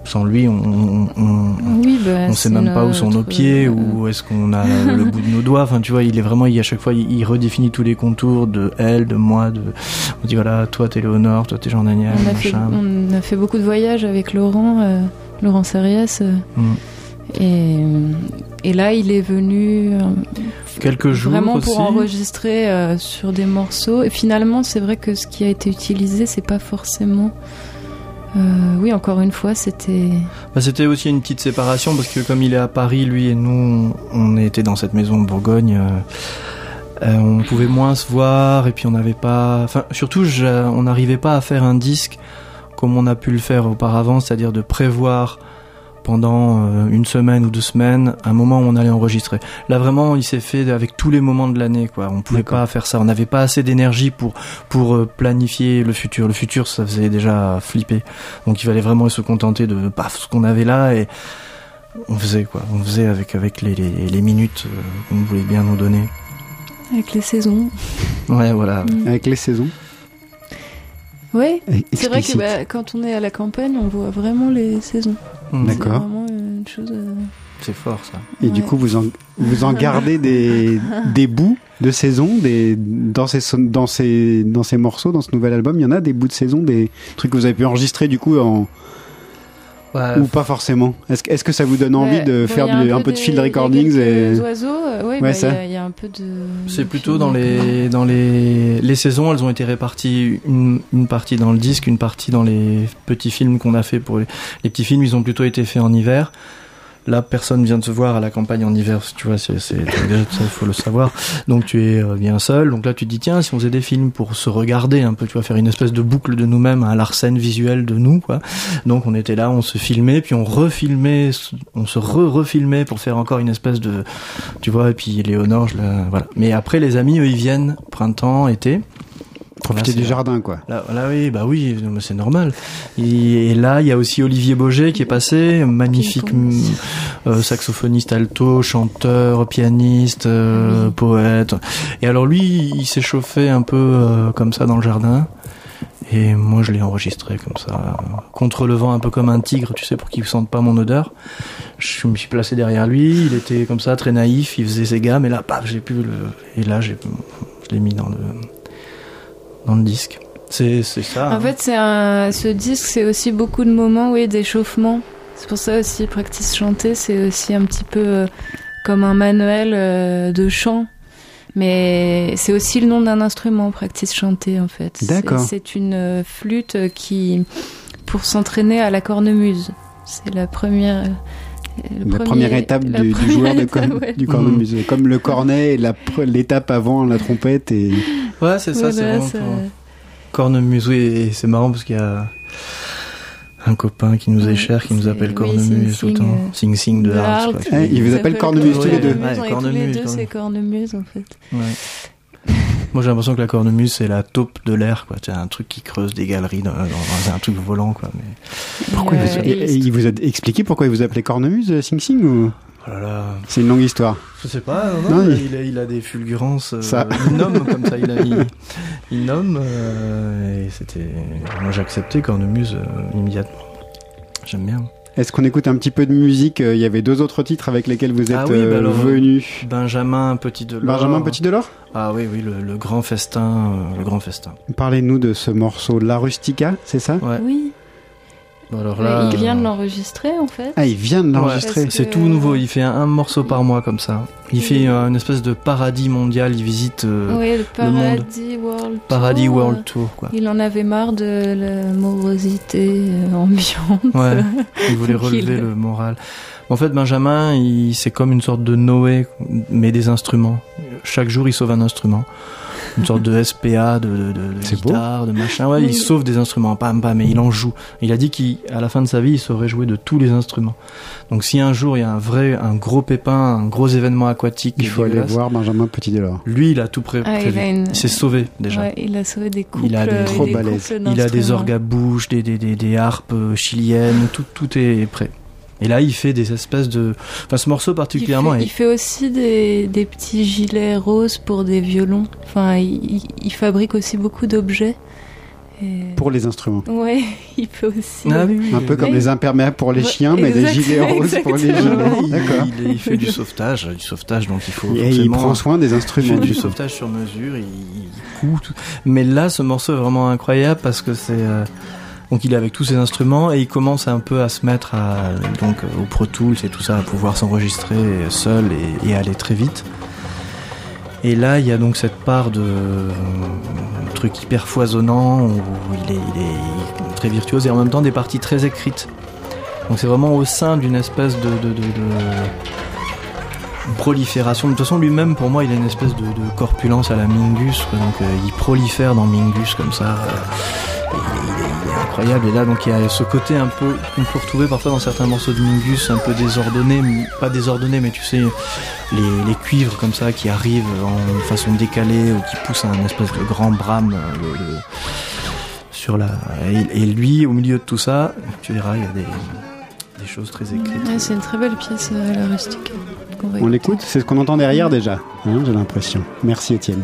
sans lui, on, on, on- Oui, bah, on sait même pas où sont nos pieds ou est-ce qu'on a le *laughs* bout de nos doigts. Enfin, tu vois, il est vraiment, il, à chaque fois, il, il redéfinit tous les contours de elle, de moi. De, on dit voilà, toi t'es Léonore, toi t'es Jean Daniel, On a, fait, on a fait beaucoup de voyages avec Laurent, euh, Laurent Sarias. euh, Mm. et, et là, il est venu euh, Quelques jours vraiment aussi. pour enregistrer euh, sur des morceaux. Et finalement, c'est vrai que ce qui a été utilisé, c'est pas forcément. euh, oui, encore une fois, c'était. Bah, c'était aussi une petite séparation parce que comme il est à Paris, lui et nous, on était dans cette maison de Bourgogne. euh, on pouvait moins se voir et puis on n'avait pas. Enfin, surtout, je- on n'arrivait pas à faire un disque comme on a pu le faire auparavant, c'est-à-dire de prévoir pendant euh, une semaine ou deux semaines un moment où on allait enregistrer. Là vraiment, il s'est fait avec tous les moments de l'année. Quoi, on pouvait pas faire ça. On n'avait pas assez d'énergie pour pour euh, planifier le futur. Le futur, ça faisait déjà flipper. Donc il fallait vraiment se contenter de paf ce qu'on avait là et on faisait quoi. On faisait avec avec les les, les minutes euh, qu'on voulait bien nous donner. Avec les saisons. Ouais, voilà. Mm. Avec les saisons. Oui, c'est vrai que bah, quand on est à la campagne, on voit vraiment les saisons. Mm. C'est D'accord. vraiment une chose. euh, C'est fort ça. Et du coup, vous en, vous en gardez des, *laughs* des bouts de saison des, dans, ces, dans, ces, dans ces morceaux, dans ce nouvel album. Il y en a des bouts de saison, des trucs que vous avez pu enregistrer du coup en. Ouais. Ou pas forcément. Est-ce, que- est-ce que ça vous donne envie Ouais, de faire a du- un, peu peu de field recordings et... oiseaux, euh, oui, Ouais, bah, y, a un peu de. C'est plutôt dans les dans les les saisons, elles ont été réparties une, une partie dans le disque, une partie dans les petits films qu'on a fait pour les, les petits films. Ils ont plutôt été faits en hiver. Là, personne vient de se voir à la campagne en hiver, tu vois, c'est c'est- ça, faut le savoir. Donc tu es euh, bien seul. Donc là, tu te dis tiens, si on faisait des films pour se regarder un peu, tu vois, faire une espèce de boucle de nous-mêmes, un Larsen visuel de nous, quoi. Donc on était là, on se filmait, puis on refilmait, on se re-refilmait pour faire encore une espèce de, tu vois, et puis Léonore, je voilà. Mais après, les amis, eux, ils viennent printemps, été. Profiter Là, du jardin, quoi. Là, là, oui, bah oui, c'est normal. Et, et là, il y a aussi Olivier Boget qui est passé, magnifique mm, euh, saxophoniste alto, chanteur, pianiste, euh, poète. Et alors lui, il s'est chauffé un peu euh, comme ça dans le jardin. Et moi, je l'ai enregistré comme ça, contre le vent, un peu comme un tigre, tu sais, pour qu'il ne sente pas mon odeur. Je me suis placé derrière lui, il était comme ça, très naïf, il faisait ses gammes, et là, paf, j'ai pu le... Et là, j'ai, je l'ai mis dans le, dans le disque. C'est, c'est ça. En hein. fait, c'est un... ce disque, c'est aussi beaucoup de moments oui, d'échauffement. C'est pour ça aussi, Practice Chanter, c'est aussi un petit peu euh, comme un manuel euh, de chant. Mais c'est aussi le nom d'un instrument, Practice Chanter, en fait. C'est- D'accord. C'est une euh, flûte qui, pour s'entraîner à la cornemuse. C'est la première. Le La premier- première étape la du, du première joueur de étape, corne- ouais. du cornemuse. Comme le cornet, la pr- l'étape avant la trompette et. Ouais, c'est ça, Ouais, c'est voilà, vraiment ça- pour- Cornemuse, oui, et c'est marrant parce qu'il y a un copain qui nous est cher, qui nous appelle oui, Cornemuse tout le Sing temps. Sing, euh, Sing Sing de de quoi. Eh, il vous appelle Cornemuse tous les deux. Cornemuse, les deux, Cornemuse. c'est Cornemuse, en fait. Moi j'ai l'impression que la cornemuse c'est la taupe de l'air quoi. C'est un truc qui creuse des galeries dans, dans- dans un truc volant quoi. Mais Pourquoi il, Euh, vous, il vous a expliqué pourquoi il vous appelait cornemuse, euh, Sing Sing ou... oh là là. C'est une longue histoire. Je sais pas. Non, Non, il- il... a, il a des fulgurances. euh, Ça. Il nomme *laughs* comme ça. Il, a, il, il nomme euh, et c'était. Moi j'ai accepté cornemuse euh, immédiatement. J'aime bien. Est-ce qu'on écoute un petit peu de musique Euh, Il y avait deux autres titres avec lesquels vous êtes Ah oui, bah euh, alors, venu. Benjamin Petit Delors. Benjamin Petit Delors Ah oui oui le, le grand festin euh, le grand festin. Parlez-nous de ce morceau La Rustica, c'est ça? Ouais. Oui. Alors là, il vient de euh, l'enregistrer, en fait. Ah, il vient de l'enregistrer. Ouais, c'est tout nouveau. Il fait un, un morceau par mois comme ça. Il fait euh, une espèce de paradis mondial. Il visite euh, oui, le monde. Paradis World Tour. Paradis euh, World Tour, quoi. Il en avait marre de la morosité euh, ambiante. Ouais, il voulait *laughs* relever il- le moral. En fait, Benjamin, c'est comme une sorte de Noé, mais des instruments. Chaque jour, il sauve un instrument. Une sorte de SPA, de, de, de, de guitare, de machin. Ouais, Oui. il sauve des instruments, pam, pam, mais il en joue. Il a dit qu'à la fin de sa vie, il saurait jouer de tous les instruments. Donc, si un jour il y a un vrai, un gros pépin, un gros événement aquatique, Il faut aller voir Benjamin Petit Delors. Lui, il a tout pré- Ah, il prévu. a une- Il s'est sauvé déjà. Ouais, il a sauvé des couples. Il a des, Trop des balèze. couples il a des orgues à bouche, des, des, des, des harpes chiliennes, tout, tout est prêt. Et là, il fait des espèces de. Enfin, ce morceau Il particulièrement fait, est. il fait aussi des, des petits gilets roses pour des violons. Enfin, il, il- il fabrique aussi beaucoup d'objets. Et- Pour les instruments. Ouais, *laughs* il peut aussi. Ah oui, oui. Un peu comme les imperméables pour les chiens, mais des gilets roses pour les. Il, D'accord. il- il fait du sauvetage, du sauvetage, donc il faut Et il prend soin des Il fait instruments. du sauvetage sur mesure, il, il coud. tout. Mais là, ce morceau est vraiment incroyable parce que c'est euh, donc il est avec tous ses instruments et il commence un peu à se mettre à donc au Pro Tools et tout ça, à pouvoir s'enregistrer seul et, aller très vite. Et là, il y a donc cette part de euh, truc hyper foisonnant où il est, très virtuose et en même temps des parties très écrites. Donc c'est vraiment au sein d'une espèce de, prolifération. De toute façon, lui-même, pour moi, il a une espèce de, corpulence à la Mingus. Donc, euh, il prolifère dans Mingus comme ça. Et il, est, il est incroyable. Et là, donc, il y a ce côté un peu qu'on peut retrouver parfois dans certains morceaux de Mingus, un peu désordonné, pas désordonné, mais tu sais, les, les cuivres comme ça qui arrivent en façon décalée ou qui poussent un espèce de grand brame. euh, le- le- sur la et, et lui au milieu de tout ça tu verras il y a des, des choses très écrites Ouais, c'est une très belle pièce, euh, la rustique. On l'écoute C'est ce qu'on entend derrière déjà, hein, j'ai l'impression. Merci Étienne.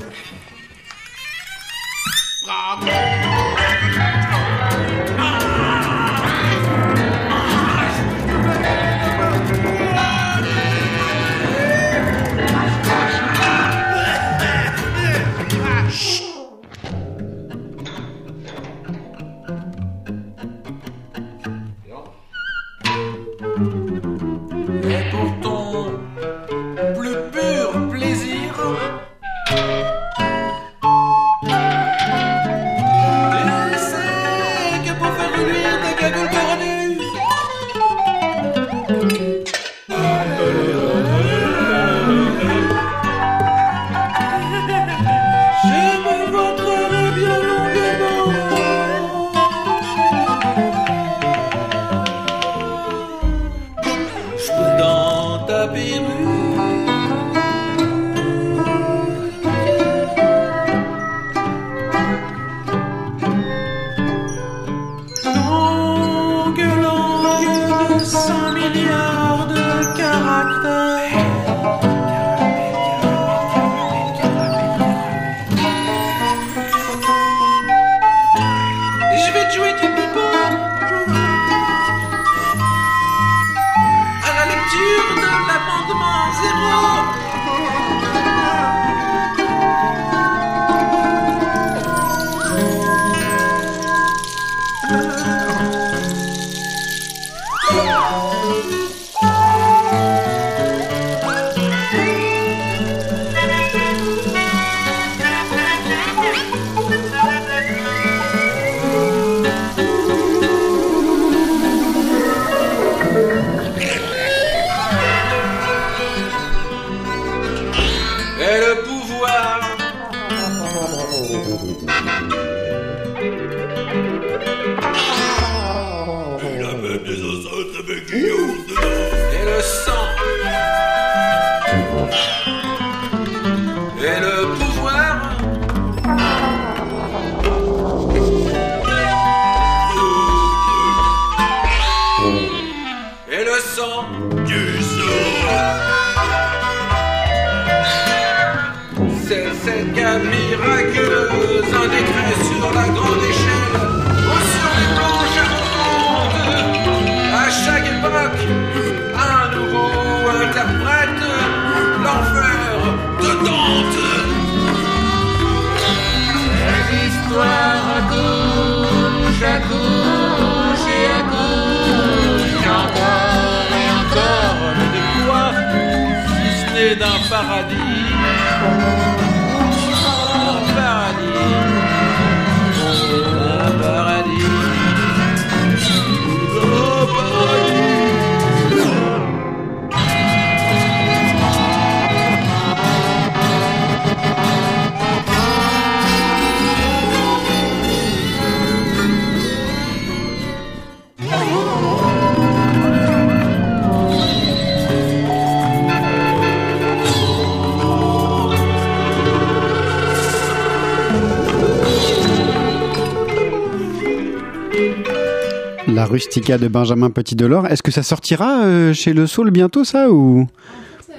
Rustica de Benjamin Petit Delors. Est-ce que ça sortira euh, chez Le Soul bientôt, ça ou?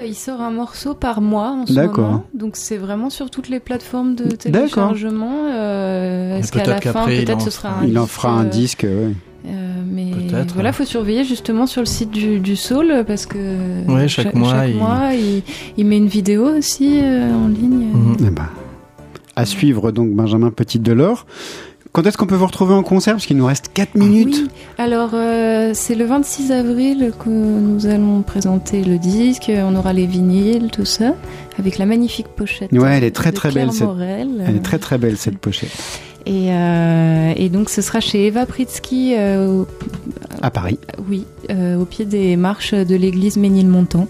Il sort un morceau par mois en ce D'accord. moment, donc c'est vraiment sur toutes les plateformes de téléchargement. Euh, Est-ce qu'à la peut-être fin, peut-être en ce sera un Il en fera un euh, disque, ouais. euh, mais Peut-être, voilà, faut surveiller justement sur le site du, du Soul parce que Ouais, chaque mois, il- mois, il... il met une vidéo aussi euh, en ligne. Ben, à suivre donc Benjamin Petit Delors. Quand est-ce qu'on peut vous retrouver en concert? Parce qu'il nous reste 4 minutes. Oui. Alors, euh, c'est le 26 avril que nous allons présenter le disque. On aura les vinyles, tout ça, avec la magnifique pochette. Ouais, elle est très très Claire belle. Cette... Elle est très très belle cette pochette. Et, euh, et donc, ce sera chez Eva Pritsky, euh, au- À Paris. oui, au pied des marches de l'église Ménilmontant.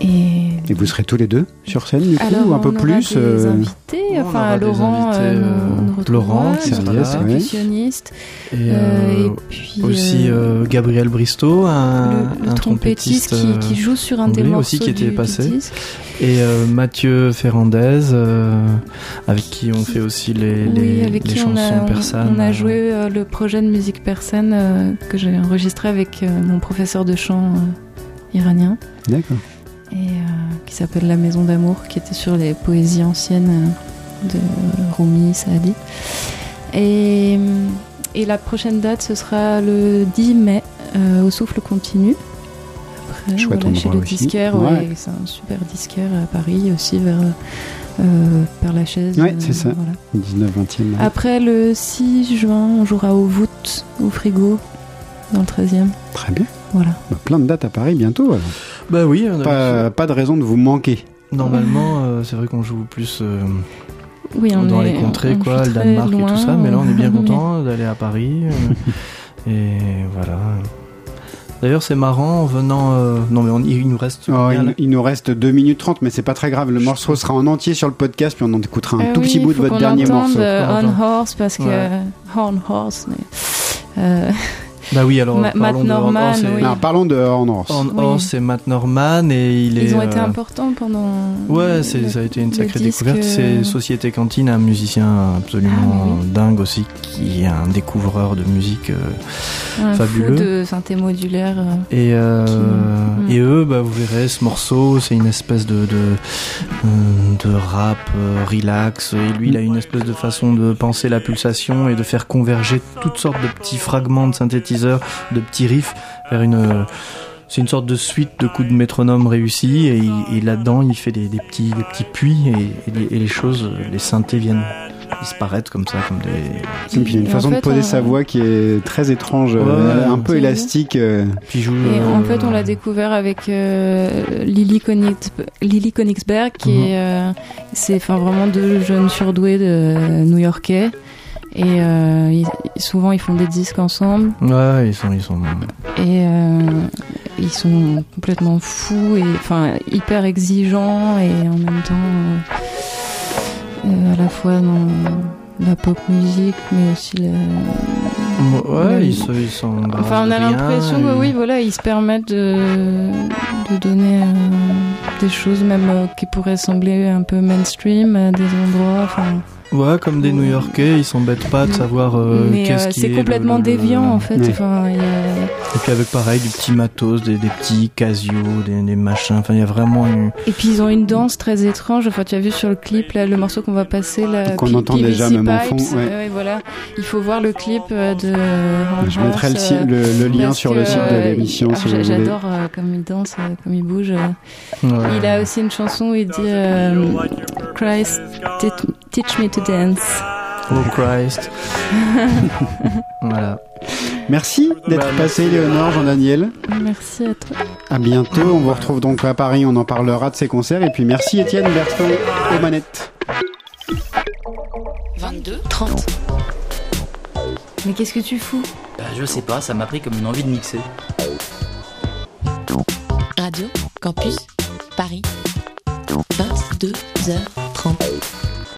Et Et vous serez tous les deux sur scène du coup alors, ou un peu on aura plus des euh, invités, enfin aura des Laurent, invités, euh, nous- euh, Laurent, qui notre sera là. percussionniste. Et, Euh, euh, et puis, aussi euh, Gabriel Bristow, un, le- le un trompettiste qui- qui joue sur un des morceaux aussi qui était du- passé. Et euh, Mathieu Ferrandez, euh, avec qui on fait aussi les, les, oui, avec les qui chansons on a, on- persanes. on a joué euh, le projet de musique persane euh, que j'ai enregistré avec euh, mon professeur de chant euh, iranien. D'accord. Et euh, qui s'appelle La Maison d'amour, qui était sur les poésies anciennes euh, de Rumi, Saadi. Et, et la prochaine date, ce sera le 10 mai euh, au Souffle Continu. Après, Chouette voilà, chez le aussi. disquaire, Ouais. ouais, c'est un super disquaire à Paris, aussi vers euh, Père Lachaise. Ouais, euh, c'est ça. voilà. 19 20e. Après le 6 juin, on jouera au voûte, au frigo, dans le 13e. Très bien. Voilà. Bah, plein de dates à Paris bientôt. alors. Bah oui, on a- Pas, pas de raison de vous manquer. Normalement, euh, c'est vrai qu'on joue plus euh, Oui, on dans est- les contrées, on quoi, le Danemark et tout ça, mais là on est bien *laughs* content d'aller à Paris. euh, et voilà. D'ailleurs, c'est marrant en venant. euh, Non, mais on- il nous reste. Oh, il, nous reste 2 minutes 30, mais c'est pas très grave. Le morceau sera en entier sur le podcast, puis on en écoutera un Euh, tout oui, petit bout de votre dernier morceau. On Horse parce que Ouais. Horn Horse. mais, euh, *laughs* Bah oui, alors. Ma- parlons Matt de Horn Norman, oui. Non, parlons de Horn Horse. Horn Oui. Horse, c'est Matt Norman et il est. Ils ont été euh, importants pendant. Ouais, c'est, le- ça a été une sacrée découverte. euh, C'est Société Cantine, un musicien absolument dingue aussi, qui est un découvreur de musique euh, un fabuleux. fou de synthé modulaire. euh. Et, euh, Qui- et eux, bah, vous verrez, ce morceau, c'est une espèce de, de, de rap euh, relax. Et lui, il a une espèce de façon de penser la pulsation et de faire converger toutes sortes de petits fragments de synthétiseurs, de petits riffs vers une... euh, c'est une sorte de suite de coups de métronome réussis et, là-dedans il fait des, des petits des petits puits et, et les, et les choses, les synthés viennent disparaître comme ça, comme des. Et puis il y a une façon de poser on- sa voix qui est très étrange, euh, un peu élastique. euh. Puis joue, Et euh, en fait, on l'a découvert avec euh, Lily, Lily Konigsberg, qui Mhm. est, euh, c'est enfin vraiment deux jeunes surdoués de New-Yorkais. Et euh, ils- souvent, ils font des disques ensemble. Ouais, ils sont, ils sont. Et euh, ils sont complètement fous et enfin hyper exigeants et en même temps euh, à la fois dans la pop musique, mais aussi la. Ouais, ils, se- ils sont. Enfin, on a l'impression et- oui, voilà, ils se permettent de, de donner des choses même qui pourraient sembler un peu mainstream à des endroits. Enfin, Ouais, comme des New-Yorkais, ils s'embêtent pas de savoir euh, mais qu'est-ce euh, qui c'est est complètement le- le- déviant en fait. Ouais. Enfin, il y a- Et puis avec pareil du petit matos, des, des petits Casio, des, des machins. Enfin, il y a vraiment une. Et puis ils ont une danse très étrange. Enfin, tu as vu sur le clip là, le morceau qu'on va passer là, Qu'on P- entend PVC déjà même en Pipes. fond, ouais. Ouais, voilà. Il faut voir le clip euh, de. Je mettrai le euh, le- le lien sur le site de euh, l'émission, si vous j'a- voulez. J'adore euh, comme il danse, euh, comme il bouge. euh. Ouais. Il a aussi une chanson où il dit euh, Christ, te- teach me to dance. Oh Christ. *laughs* voilà. Merci d'être Bah, passé, Léonore, Jean-Daniel. Merci à toi. À bientôt. On vous retrouve donc à Paris. On en parlera de ces concerts. Et puis merci, Étienne Berton, aux manettes. 22, 30. Mais qu'est-ce que tu fous? Bah, je sais pas, ça m'a pris comme une envie de mixer. Radio, campus, Paris. 22h30.